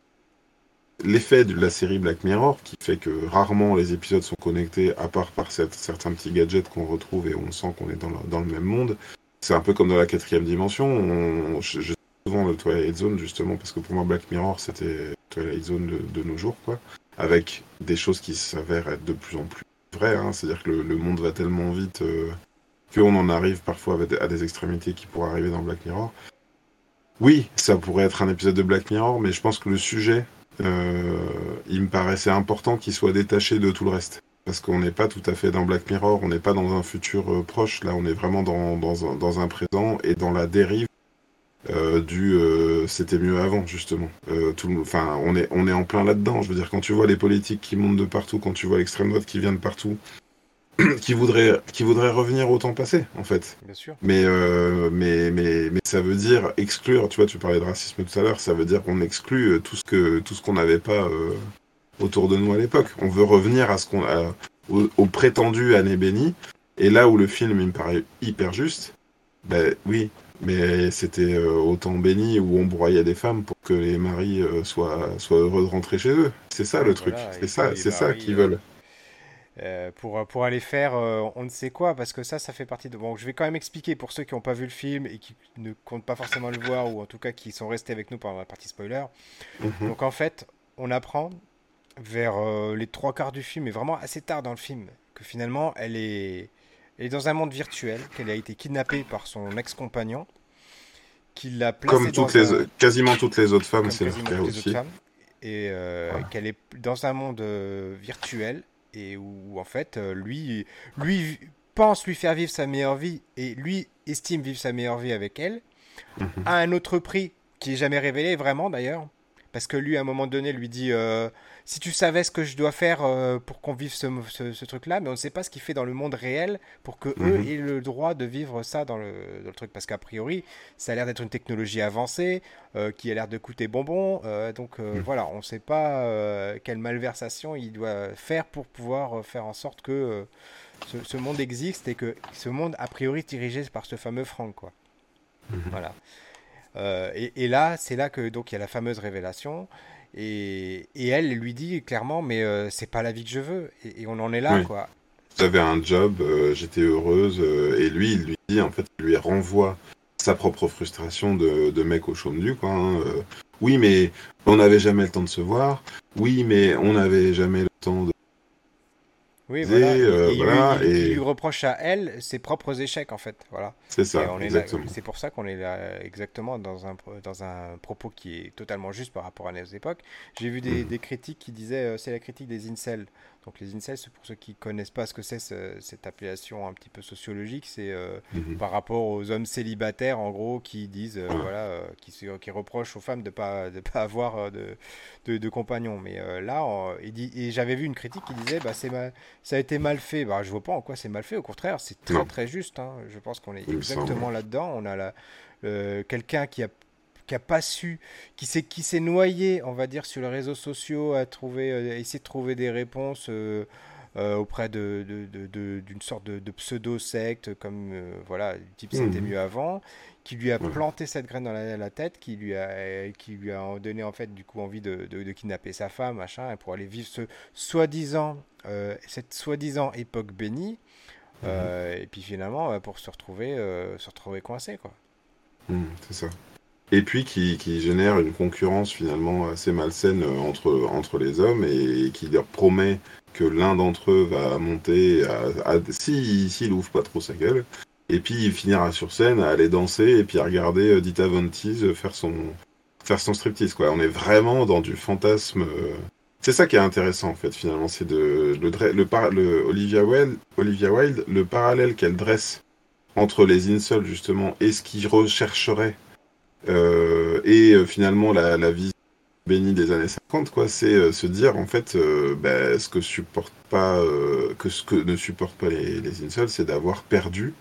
l'effet de la série Black Mirror, qui fait que rarement les épisodes sont connectés, à part par certains petits gadgets qu'on retrouve et on sent qu'on est dans le, dans le, même monde. C'est un peu comme dans la quatrième dimension. On, je, je souvent le Twilight Zone, justement, parce que pour moi, Black Mirror, c'était Twilight Zone de, de, nos jours, quoi. Avec des choses qui s'avèrent être de plus en plus vraies. Hein. C'est-à-dire que le, le, monde va tellement vite euh, qu'on en arrive parfois à des extrémités qui pourraient arriver dans Black Mirror. Oui, ça pourrait être un épisode de Black Mirror, mais je pense que le sujet euh, il me paraissait important qu'il soit détaché de tout le reste. Parce qu'on n'est pas tout à fait dans Black Mirror, on n'est pas dans un futur euh, proche, là on est vraiment dans, dans, un, dans, un, présent et dans la dérive euh, du euh, c'était mieux avant justement. Enfin, on est on est en plein là-dedans. Je veux dire, quand tu vois les politiques qui montent de partout, quand tu vois l'extrême droite qui vient de partout, qui voudrait qui voudrait revenir au temps passé en fait.
Bien sûr.
Mais, euh, mais mais mais ça veut dire exclure. Tu vois, tu parlais de racisme tout à l'heure. Ça veut dire qu'on exclut tout ce que tout ce qu'on n'avait pas autour de nous à l'époque. On veut revenir à ce qu'on a au, au, prétendu année bénie. Et là où le film il me paraît hyper juste, ben oui. Mais c'était euh, au temps béni où on broyait des femmes pour que les maris euh, soient, soient heureux de rentrer chez eux. C'est ça le truc. C'est ça, c'est ça qu'ils veulent.
Euh, pour, pour aller faire euh, on ne sait quoi, parce que ça, ça fait partie de... Bon, je vais quand même expliquer pour ceux qui n'ont pas vu le film et qui ne comptent pas forcément le voir, ou en tout cas qui sont restés avec nous pendant la partie spoiler. Mm -hmm. Donc en fait, on apprend vers euh, les trois quarts du film, et vraiment assez tard dans le film, que finalement, elle est, elle est dans un monde virtuel, qu'elle a été kidnappée par son ex-compagnon, qu'il l'a
placée Comme toutes les, un... quasiment toutes les autres femmes, c'est le cas aussi.
Femmes, et ouais. qu'elle est dans un monde virtuel et où en fait lui lui pense lui faire vivre sa meilleure vie et lui estime vivre sa meilleure vie avec elle mmh. à un autre prix qui est jamais révélé vraiment d'ailleurs parce que lui à un moment donné lui dit euh, si tu savais ce que je dois faire euh, pour qu'on vive ce, ce, ce, truc là mais on ne sait pas ce qu'il fait dans le monde réel pour que mmh. eux aient le droit de vivre ça dans le, dans le truc parce qu'a priori ça a l'air d'être une technologie avancée euh, qui a l'air de coûter bonbon donc mmh. voilà on ne sait pas quelle malversation il doit faire pour pouvoir faire en sorte que ce, ce, monde existe et que ce monde a priori dirigé par ce fameux Franck quoi mmh. voilà euh, et, et, là, c'est là que donc il y a la fameuse révélation. Et, et elle lui dit clairement, mais euh, c'est pas la vie que je veux. Et, et on en est là, oui. quoi.
J'avais un job, euh, j'étais heureuse. Euh, et lui, il lui dit, en fait, il lui renvoie sa propre frustration de, de mec au chaume du, quoi. Hein. oui, mais on n'avait jamais le temps de se voir. Oui, mais on n'avait jamais le temps de
oui, voilà. Euh, et, voilà, lui reproche à elle ses propres échecs, en fait. Voilà.
C'est ça,
C'est pour ça qu'on est là exactement dans un, dans un propos qui est totalement juste par rapport à nos époques. J'ai vu des, mmh. des, critiques qui disaient, euh, c'est la critique des incels. Donc les incels, pour ceux qui connaissent pas ce que c'est ce, cette appellation un petit peu sociologique, c'est euh, mmh. par rapport aux hommes célibataires, en gros, qui disent, euh, voilà, euh, qui, qui, reprochent aux femmes de pas, de pas avoir de, de, de compagnons. Mais là, on, et, et j'avais vu une critique qui disait, bah, mal, ça a été mal fait. Bah, je vois pas en quoi c'est mal fait, au contraire, c'est très non. très juste. Hein. Je pense qu'on est exactement là-dedans. On a la, quelqu'un qui a qui a pas su, qui s'est qui s'est noyé, on va dire, sur les réseaux sociaux, à trouver, euh, à essayer de trouver des réponses euh, euh, auprès de, d'une de, de, de, sorte de, pseudo secte, comme euh, voilà, le type c'était mmh. mieux avant, qui lui a mmh. planté cette graine dans la, la, tête, qui lui a qui lui a donné en fait du coup envie de, de, kidnapper sa femme, machin, pour aller vivre ce soi-disant euh, cette soi-disant époque bénie. Mmh. et puis finalement, pour se retrouver, se retrouver coincé, quoi.
c'est ça et puis qui, qui, génère une concurrence finalement assez malsaine entre, entre les hommes et, qui leur promet que l'un d'entre eux va monter s'il si, ouvre pas trop sa gueule. Et puis il finira sur scène à aller danser et puis à regarder euh, Dita Von Teese faire son faire son striptease quoi. On est vraiment dans du fantasme euh, c'est ça qui est intéressant en fait finalement c'est de le, le, le, Olivia Wilde Olivia Wilde le parallèle qu'elle dresse entre les incels justement et ce qu'ils rechercheraient euh, et euh, finalement, la, la vie bénie des années 50, quoi, c'est euh, se dire en fait, bah, ce que supporte pas, que ce que ne supportent pas les, les incels, c'est d'avoir perdu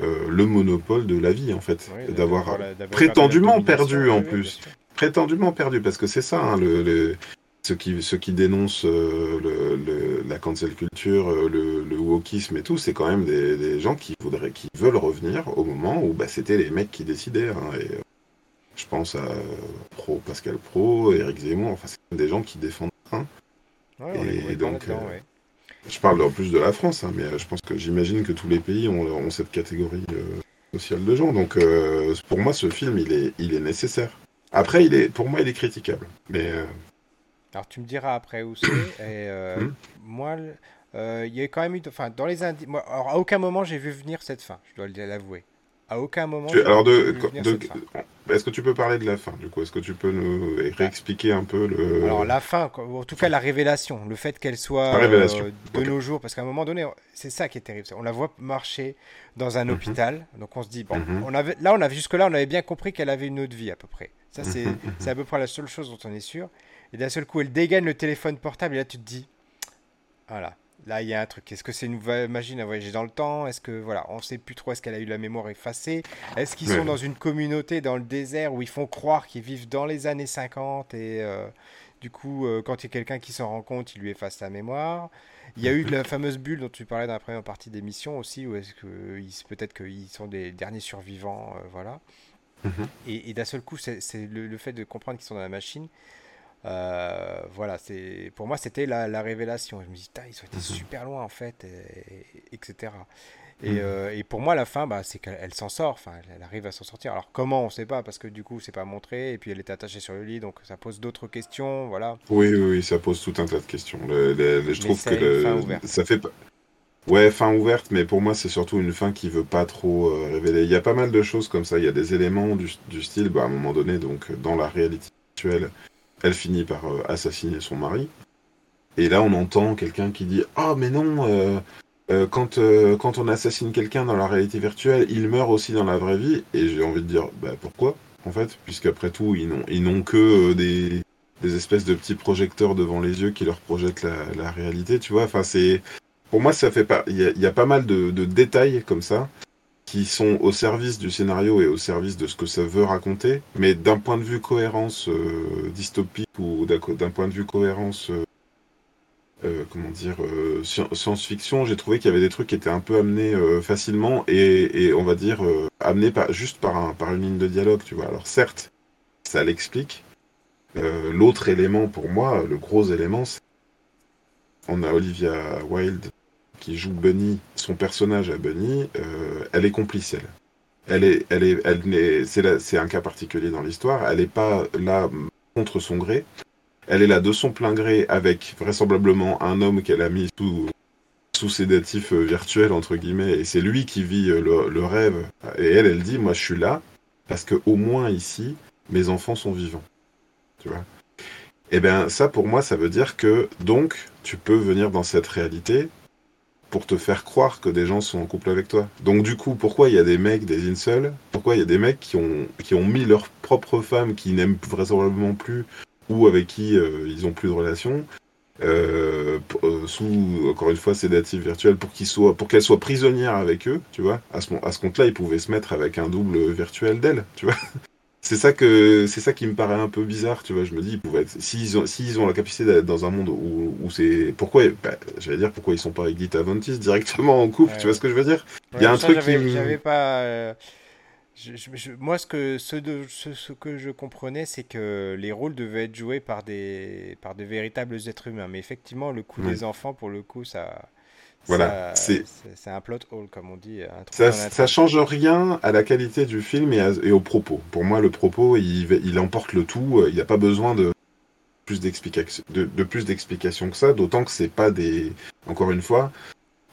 le monopole de la vie, en fait. d'avoir prétendument perdu, en plus. prétendument perdu, parce que c'est ça, hein, le, ceux qui, ceux qui dénoncent le, la cancel culture, le, le wokisme et tout, c'est quand même des, gens qui voudraient, qui veulent revenir au moment où bah, c'était les mecs qui décidaient. Hein, et, je pense à Pro, Pascal Pro, Eric Zemmour, enfin c'est des gens qui défendent
hein. et donc, euh,
je parle en plus de la France, hein, mais euh, je pense que j'imagine que tous les pays ont, cette catégorie euh, sociale de gens. Donc pour moi, ce film, il est, il est nécessaire. Après, il est, pour moi, il est critiquable. Mais
alors tu me diras après où c'est. hmm. moi, il y a quand même eu, enfin dans les indices, à aucun moment j'ai vu venir cette fin. Je dois l'avouer. À aucun moment.
alors, de, est-ce que tu peux parler de la fin du coup? Est-ce que tu peux nous réexpliquer un peu le.
Alors, la fin, en tout cas, la révélation, le fait qu'elle soit euh, de nos jours, parce qu'à un moment donné, c'est ça qui est terrible. On la voit marcher dans un mhm. hôpital, donc on se dit, bon, mhm. on avait, là, on avait, jusque-là, on avait bien compris qu'elle avait une autre vie à peu près. Ça, c'est mhm, à peu près la seule chose dont on est sûr. Et d'un seul coup, elle dégaine le téléphone portable, et là, tu te dis, voilà, Là, il y a un truc. Est-ce que c'est une machine à voyager dans le temps? Est-ce que voilà, on sait plus trop. Est-ce qu'elle a eu la mémoire effacée? Est-ce qu'ils sont dans une communauté dans le désert où ils font croire qu'ils vivent dans les années 50 et euh, du coup, euh, quand il y a quelqu'un qui s'en rend compte, il lui efface sa mémoire? Il y a eu la fameuse bulle dont tu parlais dans la première partie d'émission aussi, où est-ce que peut-être qu'ils sont des derniers survivants, euh, voilà. Mhm. Et, d'un seul coup, c'est le, fait de comprendre qu'ils sont dans la machine euh, voilà, c'est pour moi c'était la, révélation. Je me dis, ils ont été mhm. super loin en fait, etc. Et, mhm. euh, et, pour moi, la fin, bah, c'est qu'elle s'en sort. Enfin, elle, arrive à s'en sortir. Alors comment, on ne sait pas, parce que du coup, c'est pas montré. Et puis, elle était attachée sur le lit, donc ça pose d'autres questions. Voilà.
Oui, oui, ça pose tout un tas de questions. je trouve que ça fait pas. Ouais, fin ouverte, mais pour moi, c'est surtout une fin qui veut pas trop euh, révéler. Il y a pas mal de choses comme ça. Il y a des éléments du, du style, bah, à un moment donné, donc dans la réalité actuelle, elle finit par euh, assassiner son mari. Et là, on entend quelqu'un qui dit Ah, mais non, euh, euh, quand, quand on assassine quelqu'un dans la réalité virtuelle, il meurt aussi dans la vraie vie. Et j'ai envie de dire Bah, pourquoi En fait, puisqu'après tout, ils n'ont que des, des, espèces de petits projecteurs devant les yeux qui leur projettent la, réalité, tu vois. Enfin, c'est. Pour moi, ça fait pas. Il y, a pas mal de détails comme ça qui sont au service du scénario et au service de ce que ça veut raconter, mais d'un point de vue cohérence euh, dystopique ou d'un point de vue cohérence, euh, euh, comment dire, science-fiction, j'ai trouvé qu'il y avait des trucs qui étaient un peu amenés facilement et, on va dire amenés par, juste par, par une ligne de dialogue, tu vois. Alors certes, ça l'explique. L'autre élément pour moi, le gros élément, c'est on a Olivia Wilde qui joue Bunny, son personnage à Bunny, euh, elle est complice, elle. Elle est, elle est, elle c'est un cas particulier dans l'histoire. Elle n'est pas là contre son gré. Elle est là de son plein gré avec vraisemblablement un homme qu'elle a mis sous, sous sédatif euh, virtuel entre guillemets, et c'est lui qui vit euh, le, rêve. Et elle, elle dit, moi, je suis là parce que au moins ici, mes enfants sont vivants. Tu vois? Eh bien, ça, pour moi, ça veut dire que donc, tu peux venir dans cette réalité pour te faire croire que des gens sont en couple avec toi. Donc du coup, pourquoi il y a des mecs, des incels? Pourquoi il y a des mecs qui ont, qui ont mis leur propre femme qui n'aiment vraisemblablement plus ou avec qui euh, ils ont plus de relation euh, euh, sous encore une fois sédatif virtuel pour qu'ils soient pour qu'elle soit prisonnière avec eux tu vois? À ce, à ce compte là ils pouvaient se mettre avec un double virtuel d'elle tu vois? C'est ça que c'est ça qui me paraît un peu bizarre, tu vois. Je me dis, s'ils ont, s'ils ont la capacité d'être dans un monde où, où c'est, pourquoi, bah, j'allais dire, pourquoi ils sont pas avec Gita Avantis directement en couple, tu vois ce que je veux dire?
Il y a un truc qui j'avais pas. Euh, moi, ce que ce, de, ce, que je comprenais, c'est que les rôles devaient être joués par des par de véritables êtres humains. Mais effectivement, le coup des enfants, pour le coup, ça
voilà,
c'est un plot hole comme on dit.
ça, ça change rien à la qualité du film et, et, au propos. Pour moi, le propos, il, il emporte le tout. Il n'y a pas besoin de plus d'explications de, de, plus d'explications que ça. D'autant que c'est pas des, encore une fois,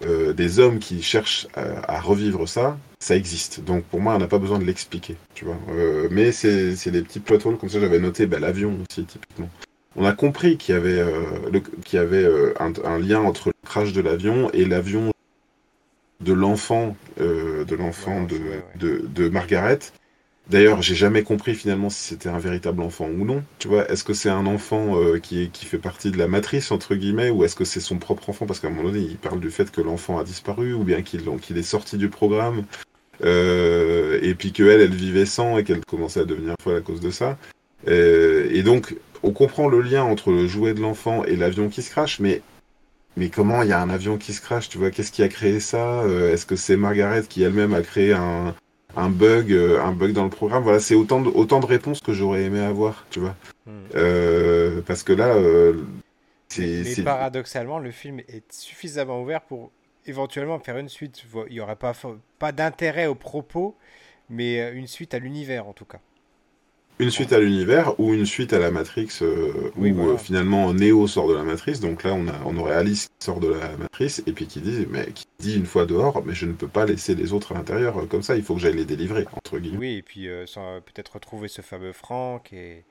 euh, des hommes qui cherchent à, revivre ça. Ça existe. Donc pour moi, on n'a pas besoin de l'expliquer, tu vois. Euh, mais c'est des petits plot holes comme ça. J'avais noté bah, l'avion aussi typiquement on a compris qu'il y avait, euh, y avait euh, un, lien entre le crash de l'avion et l'avion de l'enfant euh, de l'enfant de, de, Margaret. D'ailleurs, j'ai jamais compris finalement si c'était un véritable enfant ou non. Tu vois, est-ce que c'est un enfant qui, qui fait partie de la matrice entre guillemets, ou est-ce que c'est son propre enfant? Parce qu'à un moment donné, il parle du fait que l'enfant a disparu, ou bien qu'il qu'il est sorti du programme. et puis que elle, elle vivait sans et qu'elle commençait à devenir folle à cause de ça. et donc, on comprend le lien entre le jouet de l'enfant et l'avion qui se crache, mais mais comment il y a un avion qui se crache Tu vois, qu'est-ce qui a créé ça? Est-ce que c'est Margaret qui elle-même a créé un, un bug, euh, un bug dans le programme? Voilà, c'est autant de, autant de réponses que j'aurais aimé avoir, tu vois? Hmm. Euh, parce que là, euh, c'est.
Mais paradoxalement, le film est suffisamment ouvert pour éventuellement faire une suite. Il n'y aurait pas, pas d'intérêt aux propos, mais une suite à l'univers en tout cas
une suite à l'univers ou une suite à la Matrix euh, où euh, finalement Neo sort de la matrice. Donc là, on, a, on aurait Alice qui sort de la matrice et puis qui dit, mais, qui dit une fois dehors, mais je ne peux pas laisser les autres à l'intérieur euh, comme ça, il faut que j'aille les délivrer, entre guillemets.
Oui, et puis peut-être retrouver ce fameux Franck. Et...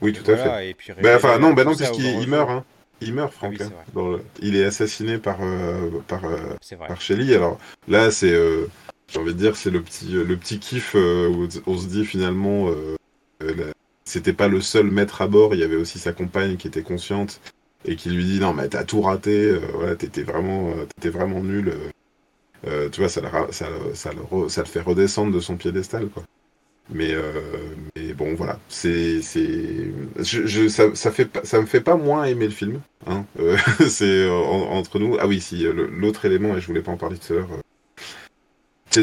Oui, tout à fait. Et puis ben, enfin, non, ben non puisqu'il meurt. Hein. Il meurt, ah Franck. Hein. il est assassiné par, par, par Shelly. Alors là, c'est, j'ai envie de dire, c'est le petit, le petit kiff où on se dit finalement c'était pas le seul maître à bord, il y avait aussi sa compagne qui était consciente et qui lui dit non mais t'as tout raté, euh, voilà, t'étais vraiment, euh, vraiment nul. tu vois, ça le, ça, ça, le ça le fait redescendre de son piédestal, quoi. Mais, mais bon, voilà, c'est, c'est, je, ça, ça, fait, ça me fait pas moins aimer le film. Hein. c'est entre nous. Ah oui, si l'autre élément, et je voulais pas en parler tout à l'heure,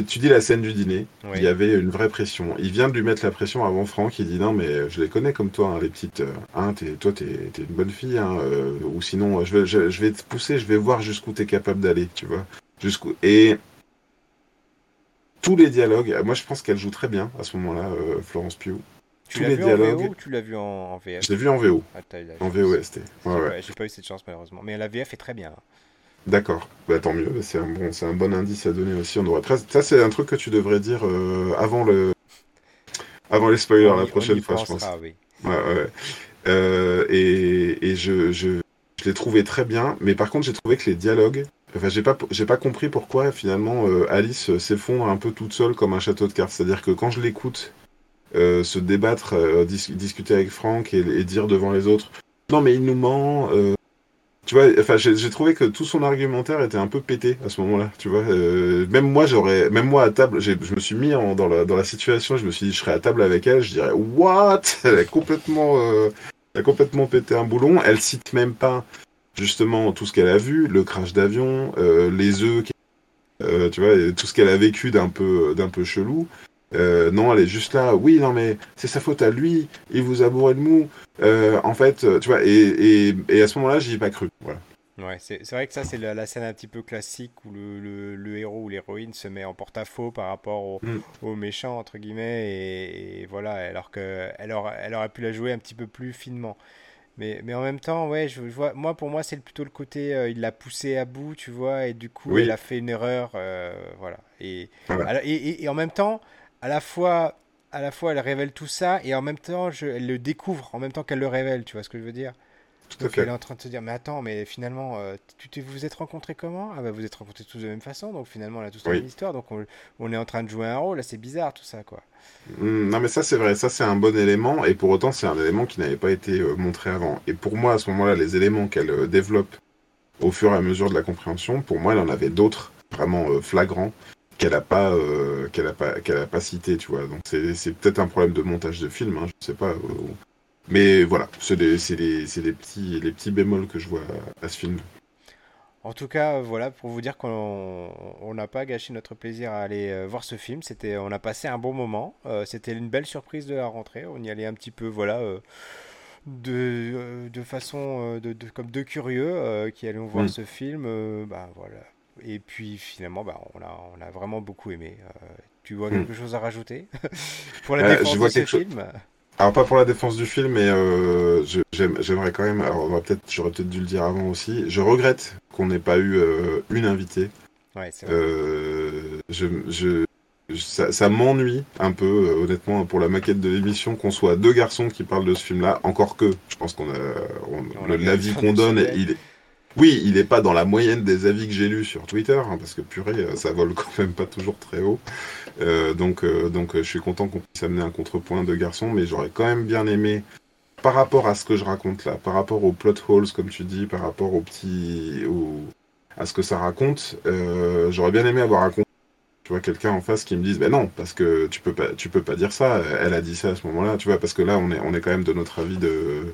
tu dis la scène du dîner, il y avait une vraie pression. Il vient de lui mettre la pression avant Franck, il dit non mais je les connais comme toi, hein, les petites. Euh, hein, toi t'es es une bonne fille, hein, euh, ou sinon je vais, je, vais te pousser, je vais voir jusqu'où t'es capable d'aller, tu vois. Jusqu'où et tous les dialogues, moi je pense qu'elle joue très bien à ce moment-là, euh, Florence Pugh.
Tu l'as vu dialogues... en VO ou tu l'as vu en, VF
Je l'ai vu en VO. Ah, en VOST.
Ouais, J'ai pas eu cette chance malheureusement, mais la VF est très bien.
D'accord, bah, tant mieux, c'est un, bon, un bon indice à donner aussi. On devrait Ça, c'est un truc que tu devrais dire euh, avant, le... avant les spoilers la prochaine fois, je pense. Ouais, ouais. Euh, et, et je, je, je l'ai trouvé très bien, mais par contre, j'ai trouvé que les dialogues. Enfin, j'ai pas, j'ai pas compris pourquoi finalement euh, Alice s'effondre un peu toute seule comme un château de cartes. C'est-à-dire que quand je l'écoute se débattre, discuter avec Franck et, et, dire devant les autres, non mais il nous ment, tu vois, enfin, j'ai trouvé que tout son argumentaire était un peu pété à ce moment-là. Tu vois, euh, même moi, j'aurais, même moi à table, je me suis mis dans, la, dans la situation. Je me suis dit, je serais à table avec elle, je dirais, what? Elle a complètement, euh, elle a complètement pété un boulon. Elle cite même pas justement tout ce qu'elle a vu, le crash d'avion, euh, les œufs, tu vois, tout ce qu'elle a vécu d'un peu, d'un peu chelou. Euh, non, elle est juste là. Oui, non, mais c'est sa faute à lui. Il vous a bourré de mou. Euh, en fait, euh, tu vois, et, et, à ce moment-là, j'y ai pas cru. Voilà.
Ouais, c'est vrai que ça, c'est la, scène un petit peu classique où le, le, héros ou l'héroïne se met en porte-à-faux par rapport au, mm. au, méchant, entre guillemets, et, voilà, alors qu'elle elle aurait, elle aurait pu la jouer un petit peu plus finement. Mais, mais en même temps, ouais, je, vois, moi, pour moi, c'est plutôt le côté, il l'a poussé à bout, tu vois, et du coup, il a fait une erreur, voilà. Et, et, et, en même temps, à la fois, à la fois elle révèle tout ça et en même temps je, elle le découvre en même temps qu'elle le révèle, tu vois ce que je veux dire? Tout donc elle est en train de se dire mais attends mais finalement euh, tu vous êtes rencontrés comment? Ah bah vous êtes rencontrés tous de la même façon donc finalement on a tous la même histoire donc on, est en train de jouer un rôle là c'est bizarre tout ça quoi.
Mmh, non mais ça c'est vrai ça c'est un bon élément et pour autant c'est un élément qui n'avait pas été euh, montré avant. Et pour moi à ce moment-là les éléments qu'elle euh, développe au fur et à mesure de la compréhension pour moi elle en avait d'autres vraiment flagrants qu'elle a pas euh, qu'elle a pas qu'elle a pas cité tu vois. Donc c'est peut-être un problème de montage de film hein, je sais pas euh, mais voilà c'est les, les, les, petits les petits bémols que je vois à, ce film.
En tout cas voilà pour vous dire qu'on n'a pas gâché notre plaisir à aller euh, voir ce film. C'était on a passé un bon moment. C'était une belle surprise de la rentrée. On y allait un petit peu voilà de, de façon de, comme deux curieux qui allaient voir mm. ce film bah voilà et puis finalement, bah, on, a, on a vraiment beaucoup aimé. Euh, tu vois hmm. quelque chose à rajouter pour la euh, défense de ce film?
Alors pas pour la défense du film, mais euh, j'aimerais quand même. Alors peut-être, j'aurais peut-être dû le dire avant aussi. Je regrette qu'on n'ait pas eu une invitée.
Ouais, c'est
vrai. je, je, ça, ça m'ennuie un peu, honnêtement, pour la maquette de l'émission, qu'on soit deux garçons qui parlent de ce film-là. Encore que, je pense qu'on a, l'avis qu'on donne, il est oui, il n'est pas dans la moyenne des avis que j'ai lus sur Twitter, hein, parce que purée, euh, ça vole quand même pas toujours très haut. Euh, donc, euh, donc je suis content qu'on puisse amener un contrepoint de garçon, mais j'aurais quand même bien aimé, par rapport à ce que je raconte là, par rapport aux plot holes, comme tu dis, par rapport au petit, à ce que ça raconte, j'aurais bien aimé avoir un tu vois quelqu'un en face qui me dise, ben non, parce que tu peux pas, tu peux pas dire ça. Elle a dit ça à ce moment-là, tu vois, parce que là, on est, on est quand même de notre avis de,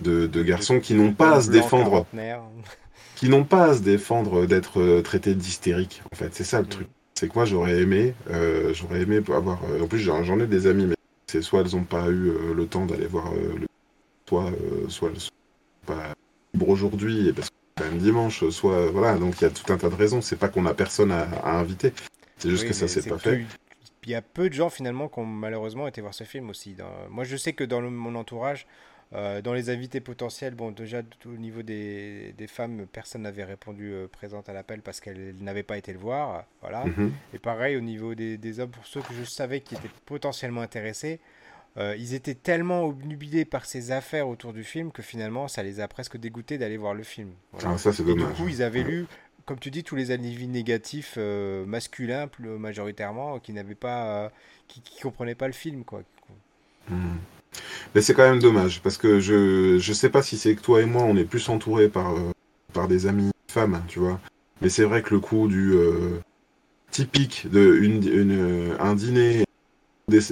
de, de garçons qui n'ont pas à se défendre, qui n'ont pas à se défendre d'être euh, traités d'hystériques. En fait, c'est ça le truc. Mm. C'est que moi, j'aurais aimé, euh, j'aurais aimé avoir. Euh, en plus, j'en ai des amis, mais c'est soit elles n'ont pas eu le temps d'aller voir le, soit, soit elles sont pas libres aujourd'hui et parce que c'est quand même dimanche, soit voilà. Donc il y a tout un tas de raisons. C'est pas qu'on a personne à, à inviter. C'est juste que ça s'est pas fait.
Il y a peu de gens finalement qui ont malheureusement été voir ce film aussi. Moi, je sais que dans mon entourage, euh, dans les invités potentiels, bon, déjà au niveau des, des femmes, personne n'avait répondu euh, présente à l'appel parce qu'elle n'avait pas été le voir. Voilà. Mhm. Et pareil, au niveau des, des, hommes, pour ceux que je savais qui étaient potentiellement intéressés, euh, ils étaient tellement obnubilés par ces affaires autour du film que finalement, ça les a presque dégoûtés d'aller voir le film.
Ah, ça, c'est dommage.
du coup, ils avaient lu comme tu dis, tous les avis négatifs euh, masculins plus, majoritairement qui n'avaient pas, euh, qui, comprenaient pas le film, quoi.
Hmm. Mais c'est quand même dommage parce que je je sais pas si c'est que toi et moi on est plus entourés par euh, des amis femmes, tu vois. Mais c'est vrai que le coup du typique de une, une, un dîner dès,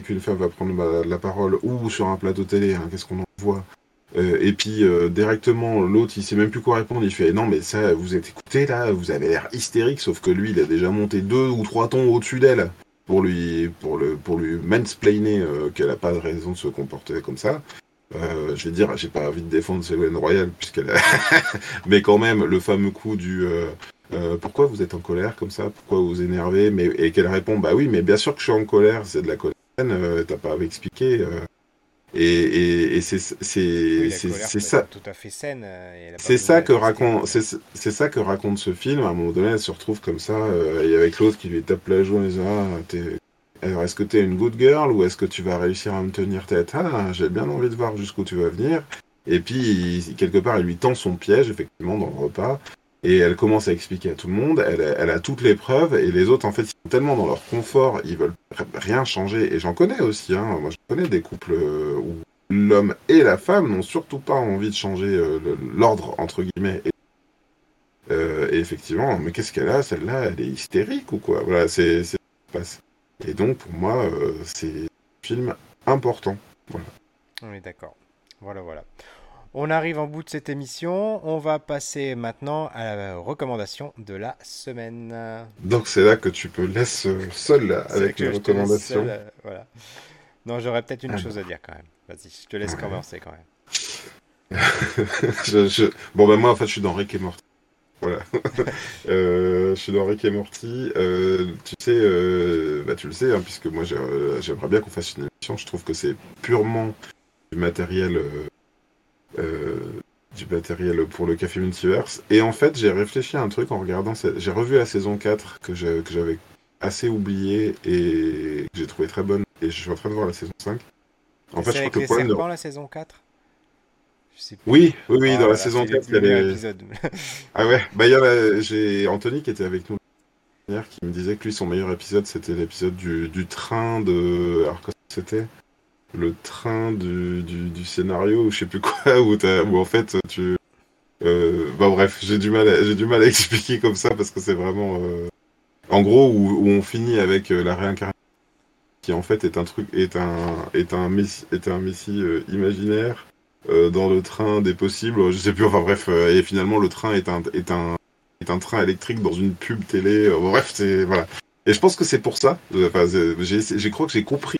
qu'une femme va prendre la, parole ou sur un plateau télé, hein, qu'est-ce qu'on en voit euh, et puis euh, directement, l'autre, il sait même plus quoi répondre. Il fait non, mais ça, vous êtes écouté là, vous avez l'air hystérique. Sauf que lui, il a déjà monté deux ou trois tons au-dessus d'elle pour lui, pour le, pour lui mansplainer euh, qu'elle a pas de raison de se comporter comme ça. je vais dire, j'ai pas envie de défendre Ségolène Royal puisqu'elle, mais quand même, le fameux coup du pourquoi vous êtes en colère comme ça, pourquoi vous énervez, mais et qu'elle répond bah oui, mais bien sûr que je suis en colère, c'est de la colère. T'as pas à m'expliquer. Et, c'est ça.
Tout à fait saine. Euh,
c'est ça que raconte. C'est ça que raconte ce film. À un moment donné, elle se retrouve comme ça, euh, et avec l'autre qui lui tape la joue en disant ah, Alors, est-ce que t'es une good girl ou est-ce que tu vas réussir à me tenir tête? Ah, j'ai bien envie de voir jusqu'où tu vas venir. Et puis, quelque part, il lui tend son piège, effectivement, dans le repas. Et elle commence à expliquer à tout le monde, elle, a toutes les preuves, et les autres, en fait, sont tellement dans leur confort, ils veulent rien changer. Et j'en connais aussi, hein. moi je connais des couples euh, où l'homme et la femme n'ont surtout pas envie de changer euh, l'ordre, entre guillemets. Et, euh, et effectivement, mais qu'est-ce qu'elle a, celle-là? Elle est hystérique ou quoi? Voilà, c'est passe. Et donc, pour moi, c'est un film important.
On est d'accord. Voilà, voilà. On arrive en bout de cette émission. On va passer maintenant à la recommandation de la semaine.
Donc c'est là que tu peux laisser seul avec les recommandations. Euh,
voilà. Non, j'aurais peut-être une ah chose à dire quand même. Vas-y, je te laisse commencer quand
même. Bon ben moi en fait je suis dans Rick et Morty. Voilà. Euh, je suis dans Rick et Morty. Euh, tu sais, bah, tu le sais, hein, puisque moi j'aimerais bien qu'on fasse une émission. Je trouve que c'est purement du matériel du matériel pour le Café Multiverse. Et en fait, j'ai réfléchi à un truc en regardant. J'ai revu la saison 4 que j'avais assez oublié et que j'ai trouvé très bonne. Et je suis en train de voir la saison 5.
En fait, je crois que le problème. De... la saison 4
oui, oui, oui, dans la saison 4, il y avait. ah ouais, bah, il y a j'ai Anthony qui était avec nous qui me disait que lui, son meilleur épisode, c'était l'épisode du, du train de. Alors, quoi c'était? Le train du, du, scénario ou je sais plus quoi où, où en fait tu euh, bah bref j'ai du mal j'ai du mal à expliquer comme ça parce que c'est vraiment euh, en gros où, où, on finit avec euh, la réincarnation qui en fait est un truc est un est un messie, est un messie imaginaire dans le train des possibles. Je sais plus enfin bref et finalement le train est un est un est un train électrique dans une pub télé bref c'est voilà. Et je pense que c'est pour ça enfin j'ai j'ai crois que j'ai compris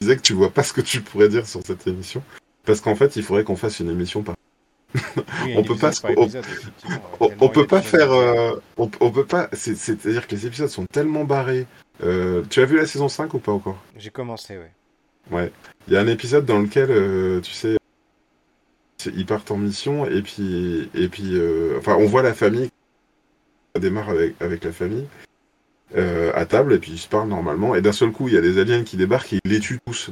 disais que tu vois pas ce que tu pourrais dire sur cette émission. Parce qu'en fait, il faudrait qu'on fasse une émission par. on, peut pas, on, peut pas faire. Euh, on, peut pas. C'est-à-dire que les épisodes sont tellement barrés. Euh, tu as vu la saison 5 ou pas encore?
J'ai commencé, ouais.
Ouais. Il y a un épisode dans lequel, euh, tu sais, ils partent en mission et puis. Et puis enfin, on voit la famille. Ça démarre avec, avec la famille. Euh, à table et puis ils se parlent normalement. Et d'un seul coup, il y a des aliens qui débarquent et ils les tuent tous.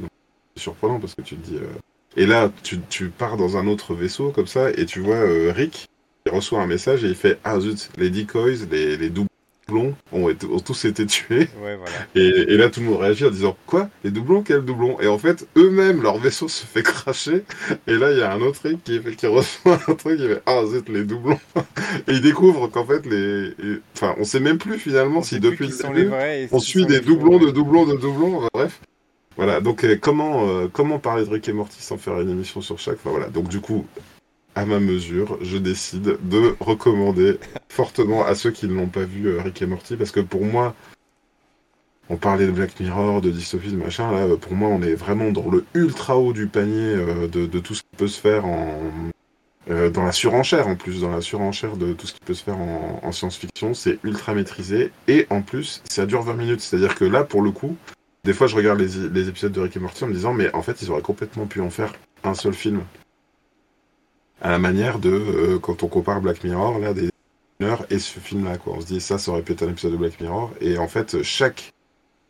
C'est surprenant parce que tu te dis. Euh, et là, tu, pars dans un autre vaisseau comme ça et tu vois euh, Rick. Il reçoit un message et il fait Ah zut, les decoys, les doubles. Doublons ont, été, ont tous été tués.
Ouais, voilà.
Et, et là, tout le monde réagit en disant Quoi? Les doublons? Quels doublons? Et en fait, eux-mêmes, leur vaisseau se fait cracher. Et là, il y a un autre Rick qui, qui reçoit un truc. Il fait Ah, zut, les doublons. et il découvre qu'en fait, les. et- Enfin, on sait même plus finalement si
Depuis qui
le début, on
qui
suit des doublons de doublons de doublons. enfin, bref. Voilà, donc euh, comment, euh, comment parler de Rick et Morty sans faire une émission sur chaque? Enfin voilà, donc du coup, à ma mesure, je décide de recommander fortement à ceux qui ne l'ont pas vu euh, Rick et Morty, parce que pour moi, on parlait de Black Mirror, de dystopie, de machin, là, pour moi, on est vraiment dans le ultra haut du panier euh, de, tout ce qui peut se faire en... euh, dans la surenchère en plus, dans la surenchère de tout ce qui peut se faire en, en science-fiction, c'est ultra maîtrisé, et en plus, ça dure 20 minutes, c'est-à-dire que là, pour le coup, des fois, je regarde les épisodes de Rick et Morty en me disant, mais en fait, ils auraient complètement pu en faire un seul film. À la manière de, euh, quand on compare Black Mirror, là, des heures et ce film-là, quoi. On se dit, ça, ça aurait pu être un épisode de Black Mirror. Et en fait, chaque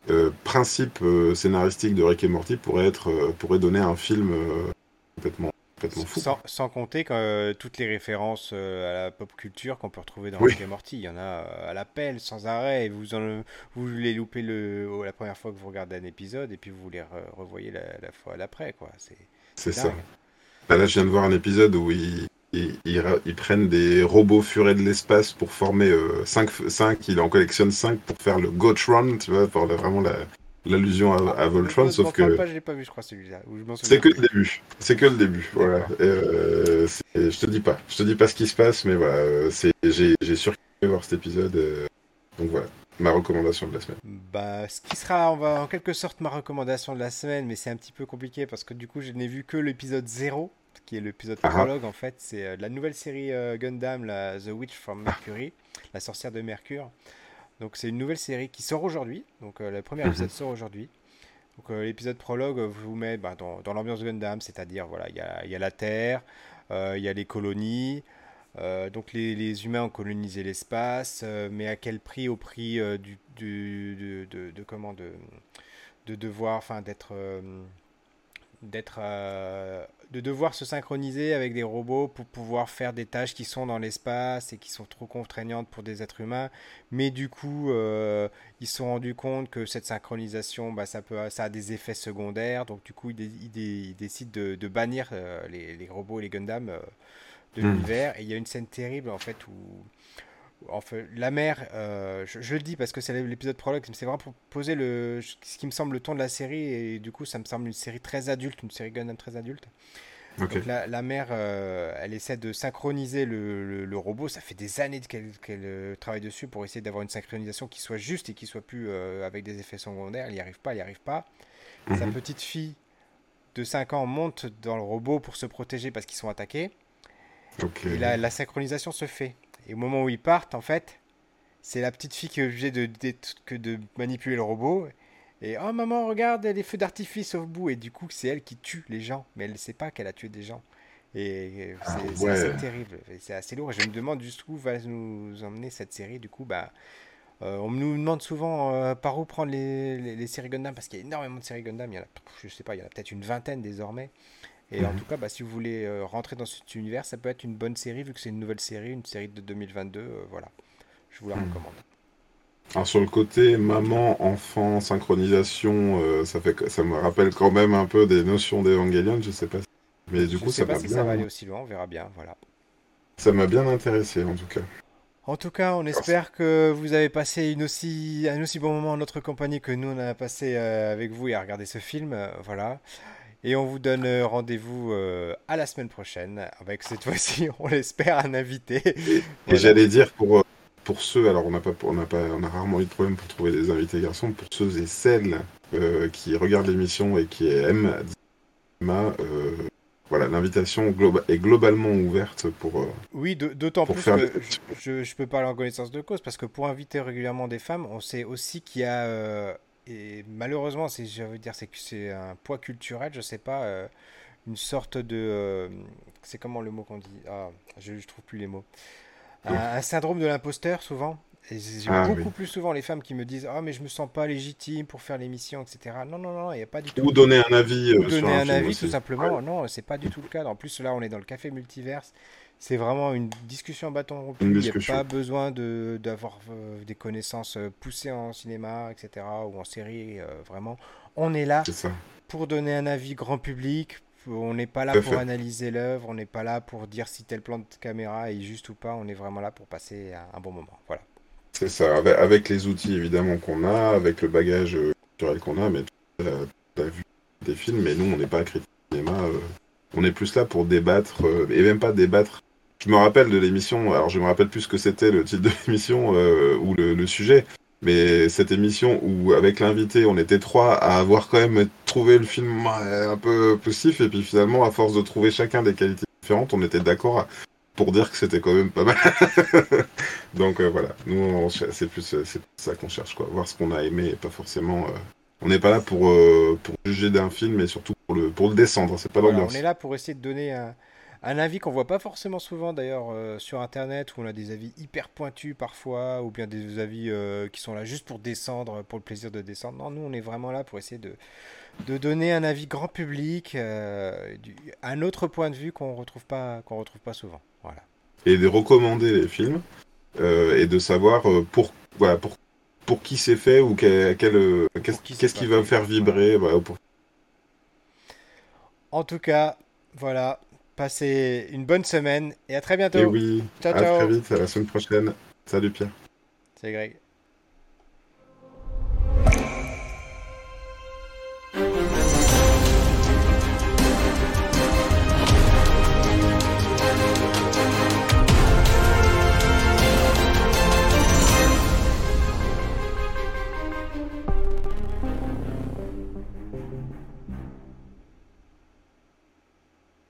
euh, principe euh, scénaristique de Rick et Morty pourrait être, pourrait donner un film complètement, complètement fou.
Sans, sans compter que, toutes les références à la pop culture qu'on peut retrouver dans
Oui.
Rick et Morty. Il y en a à l'appel, sans arrêt. Et vous, en, vous les loupez le, la première fois que vous regardez un épisode et puis vous les re- revoyez la, la fois d'après. quoi. C'est
c'est ça. Là, je viens de voir un épisode où ils, ils, ils ra- ils prennent des robots furets de l'espace pour former 5, 5, il en collectionne 5 pour faire le Gotron, tu vois, pour le- vraiment la- l'allusion à, à Voltron, sauf que
pas, je l'ai pas vu, je crois, celui-là. ou je m'en
c'est que le début. C'est que le début, voilà. Et, euh, je te dis pas, je te dis pas ce qui se passe, mais voilà, euh, j'ai surkiffé voir cet épisode, euh, donc voilà, ma recommandation de la semaine.
Bah, ce qui sera on va, en quelque sorte ma recommandation de la semaine, mais c'est un petit peu compliqué parce que du coup, je n'ai vu que l'épisode 0, qui est l'épisode
Ah ah.
prologue en fait. C'est euh, la nouvelle série euh, Gundam, la The Witch from Mercury, la sorcière de Mercure. Donc, c'est une nouvelle série qui sort aujourd'hui. Donc, euh, le premier
Mhm.
épisode sort aujourd'hui. Donc, l'épisode prologue vous met bah, dans, dans l'ambiance Gundam, c'est-à-dire, voilà, il y a, y a la Terre, il y a les colonies. Euh, donc les, humains ont colonisé l'espace, euh, mais à quel prix? Au prix euh, de, comment de, de devoir, enfin d'être, d'être, de devoir se synchroniser avec des robots pour pouvoir faire des tâches qui sont dans l'espace et qui sont trop contraignantes pour des êtres humains. Mais du coup, ils se sont rendus compte que cette synchronisation, bah, ça peut, ça a des effets secondaires. Donc du coup, ils, dé- ils dé- ils décident de, bannir les, les robots et les Gundam de
Hmm.
l'univers. Et il y a une scène terrible en fait où en fait, la mère, euh, je, je le dis parce que c'est l'épisode prologue, c'est vraiment pour poser le, ce qui me semble le ton de la série, et du coup, ça me semble une série très adulte, une série Gundam très adulte. Donc la, la mère, euh, elle essaie de synchroniser le, le- le robot. Ça fait des années qu'elle qu'elle, euh, travaille dessus pour essayer d'avoir une synchronisation qui soit juste et qui soit plus euh, avec des effets secondaires. Elle n'y arrive pas, elle n'y arrive pas. Sa
Mhm.
petite fille de 5 ans monte dans le robot pour se protéger parce qu'ils sont attaqués. Et la, la synchronisation se fait. Et au moment où ils partent, en fait, c'est la petite fille qui est obligée de, de manipuler le robot. Et oh maman, regarde, il y a des feux d'artifice au bout. Et du coup, c'est elle qui tue les gens. Mais elle ne sait pas qu'elle a tué des gens. Et c'est
Ah,
c'est
ouais.
assez terrible. C'est assez lourd. Et je me demande jusqu'où va nous emmener cette série. Du coup, bah, euh, on nous demande souvent euh, par où prendre les, les- les séries Gundam. Parce qu'il y a énormément de séries Gundam. Il y en a, je sais pas, il y en a peut-être une vingtaine désormais. Et en
Mhm.
tout cas, bah, si vous voulez euh, rentrer dans cet univers, ça peut être une bonne série vu que c'est une nouvelle série, une série de 2022. euh, voilà, je vous la
Mhm.
recommande.
Alors sur le côté maman, enfant, synchronisation, euh, ça fait ça me rappelle quand même un peu des notions d'Evangelion, je sais pas. Mais du
je
coup,
sais
ça
pas si ça va aller
bien,
aussi loin, on verra bien. Voilà.
ça m'a bien intéressé en tout cas.
En tout cas, on espère que vous avez passé une aussi, un aussi bon moment en notre compagnie que nous on a passé avec vous et à regarder ce film. voilà. Et on vous donne euh, rendez-vous euh, à la semaine prochaine avec cette fois-ci, on l'espère, un invité.
Et
Voilà.
j'allais dire pour, euh, pour ceux, alors on n'a pas, on n'a pas, on a rarement eu de problème pour trouver des invités garçons, pour ceux et celles euh, qui regardent l'émission et qui aiment euh, voilà, l'invitation globa- est globalement ouverte pour. euh,
Oui, d'autant plus
faire
que
des-
je, je peux parler en connaissance de cause parce que pour inviter régulièrement des femmes, on sait aussi qu'il y a et malheureusement, c'est je veux dire c'est c'est un poids culturel, je sais pas, euh, une sorte de euh, c'est comment le mot qu'on dit? Ah, je, je trouve plus les mots. Un, un syndrome de l'imposteur souvent Et j'ai
Ah,
beaucoup
oui.
plus souvent les femmes qui me disent Ah, mais je me sens pas légitime pour faire l'émission, etc. Non, non, non, il n'y a pas du tout.
Ou donner un avis
Ou
euh, sur
donner
un
un
film
avis,
aussi.
tout simplement.
Ouais,
Non, c'est pas du tout le cas. En plus, là, on est dans le café multiverse. C'est vraiment une discussion bâton rompu. Il n'y a
discussion.
pas besoin de d'avoir euh, des connaissances euh, poussées en cinéma, etc. ou en série. euh, vraiment, on est là pour donner un avis grand public. On n'est pas là
Tout
pour
fait.
analyser l'œuvre. On n'est pas là pour dire si tel plan de caméra est juste ou pas. On est vraiment là pour passer un, bon moment. Voilà.
C'est ça. Avec, les outils évidemment qu'on a, avec le bagage culturel qu'on a, mais tu as vu des films, mais nous, on n'est pas critique cinéma. on est plus là pour débattre, et même pas débattre. Je me rappelle de l'émission, alors je me rappelle plus ce que c'était le titre de l'émission euh, ou le, le sujet, mais cette émission où avec l'invité on était trois à avoir quand même trouvé le film un peu poussif et puis finalement à force de trouver chacun des qualités différentes on était d'accord pour dire que c'était quand même pas mal. Donc euh, voilà, nous c'est plus euh, c'est ça qu'on cherche quoi, voir ce qu'on a aimé et pas forcément. euh, on n'est pas là pour euh, pour juger d'un film mais surtout pour le pour le descendre, c'est pas
Voilà,
l'ambiance.
on est là pour essayer de donner un, un avis qu'on voit pas forcément souvent d'ailleurs euh, sur internet où on a des avis hyper pointus parfois ou bien des avis euh, qui sont là juste pour descendre pour le plaisir de descendre. Non, nous on est vraiment là pour essayer de, de donner un avis grand public, euh, du- un autre point de vue qu'on retrouve pas qu'on retrouve pas souvent. Voilà.
et de recommander les films et de savoir pour voilà pour pour qui c'est fait ou qu'est-ce qu'est-ce qui va
fait,
faire vibrer voilà, pour-
En tout cas, voilà, passez une bonne semaine et à très bientôt.
et oui
Ciao,
à
ciao.
très vite à la semaine prochaine salut Pierre
C'est Greg.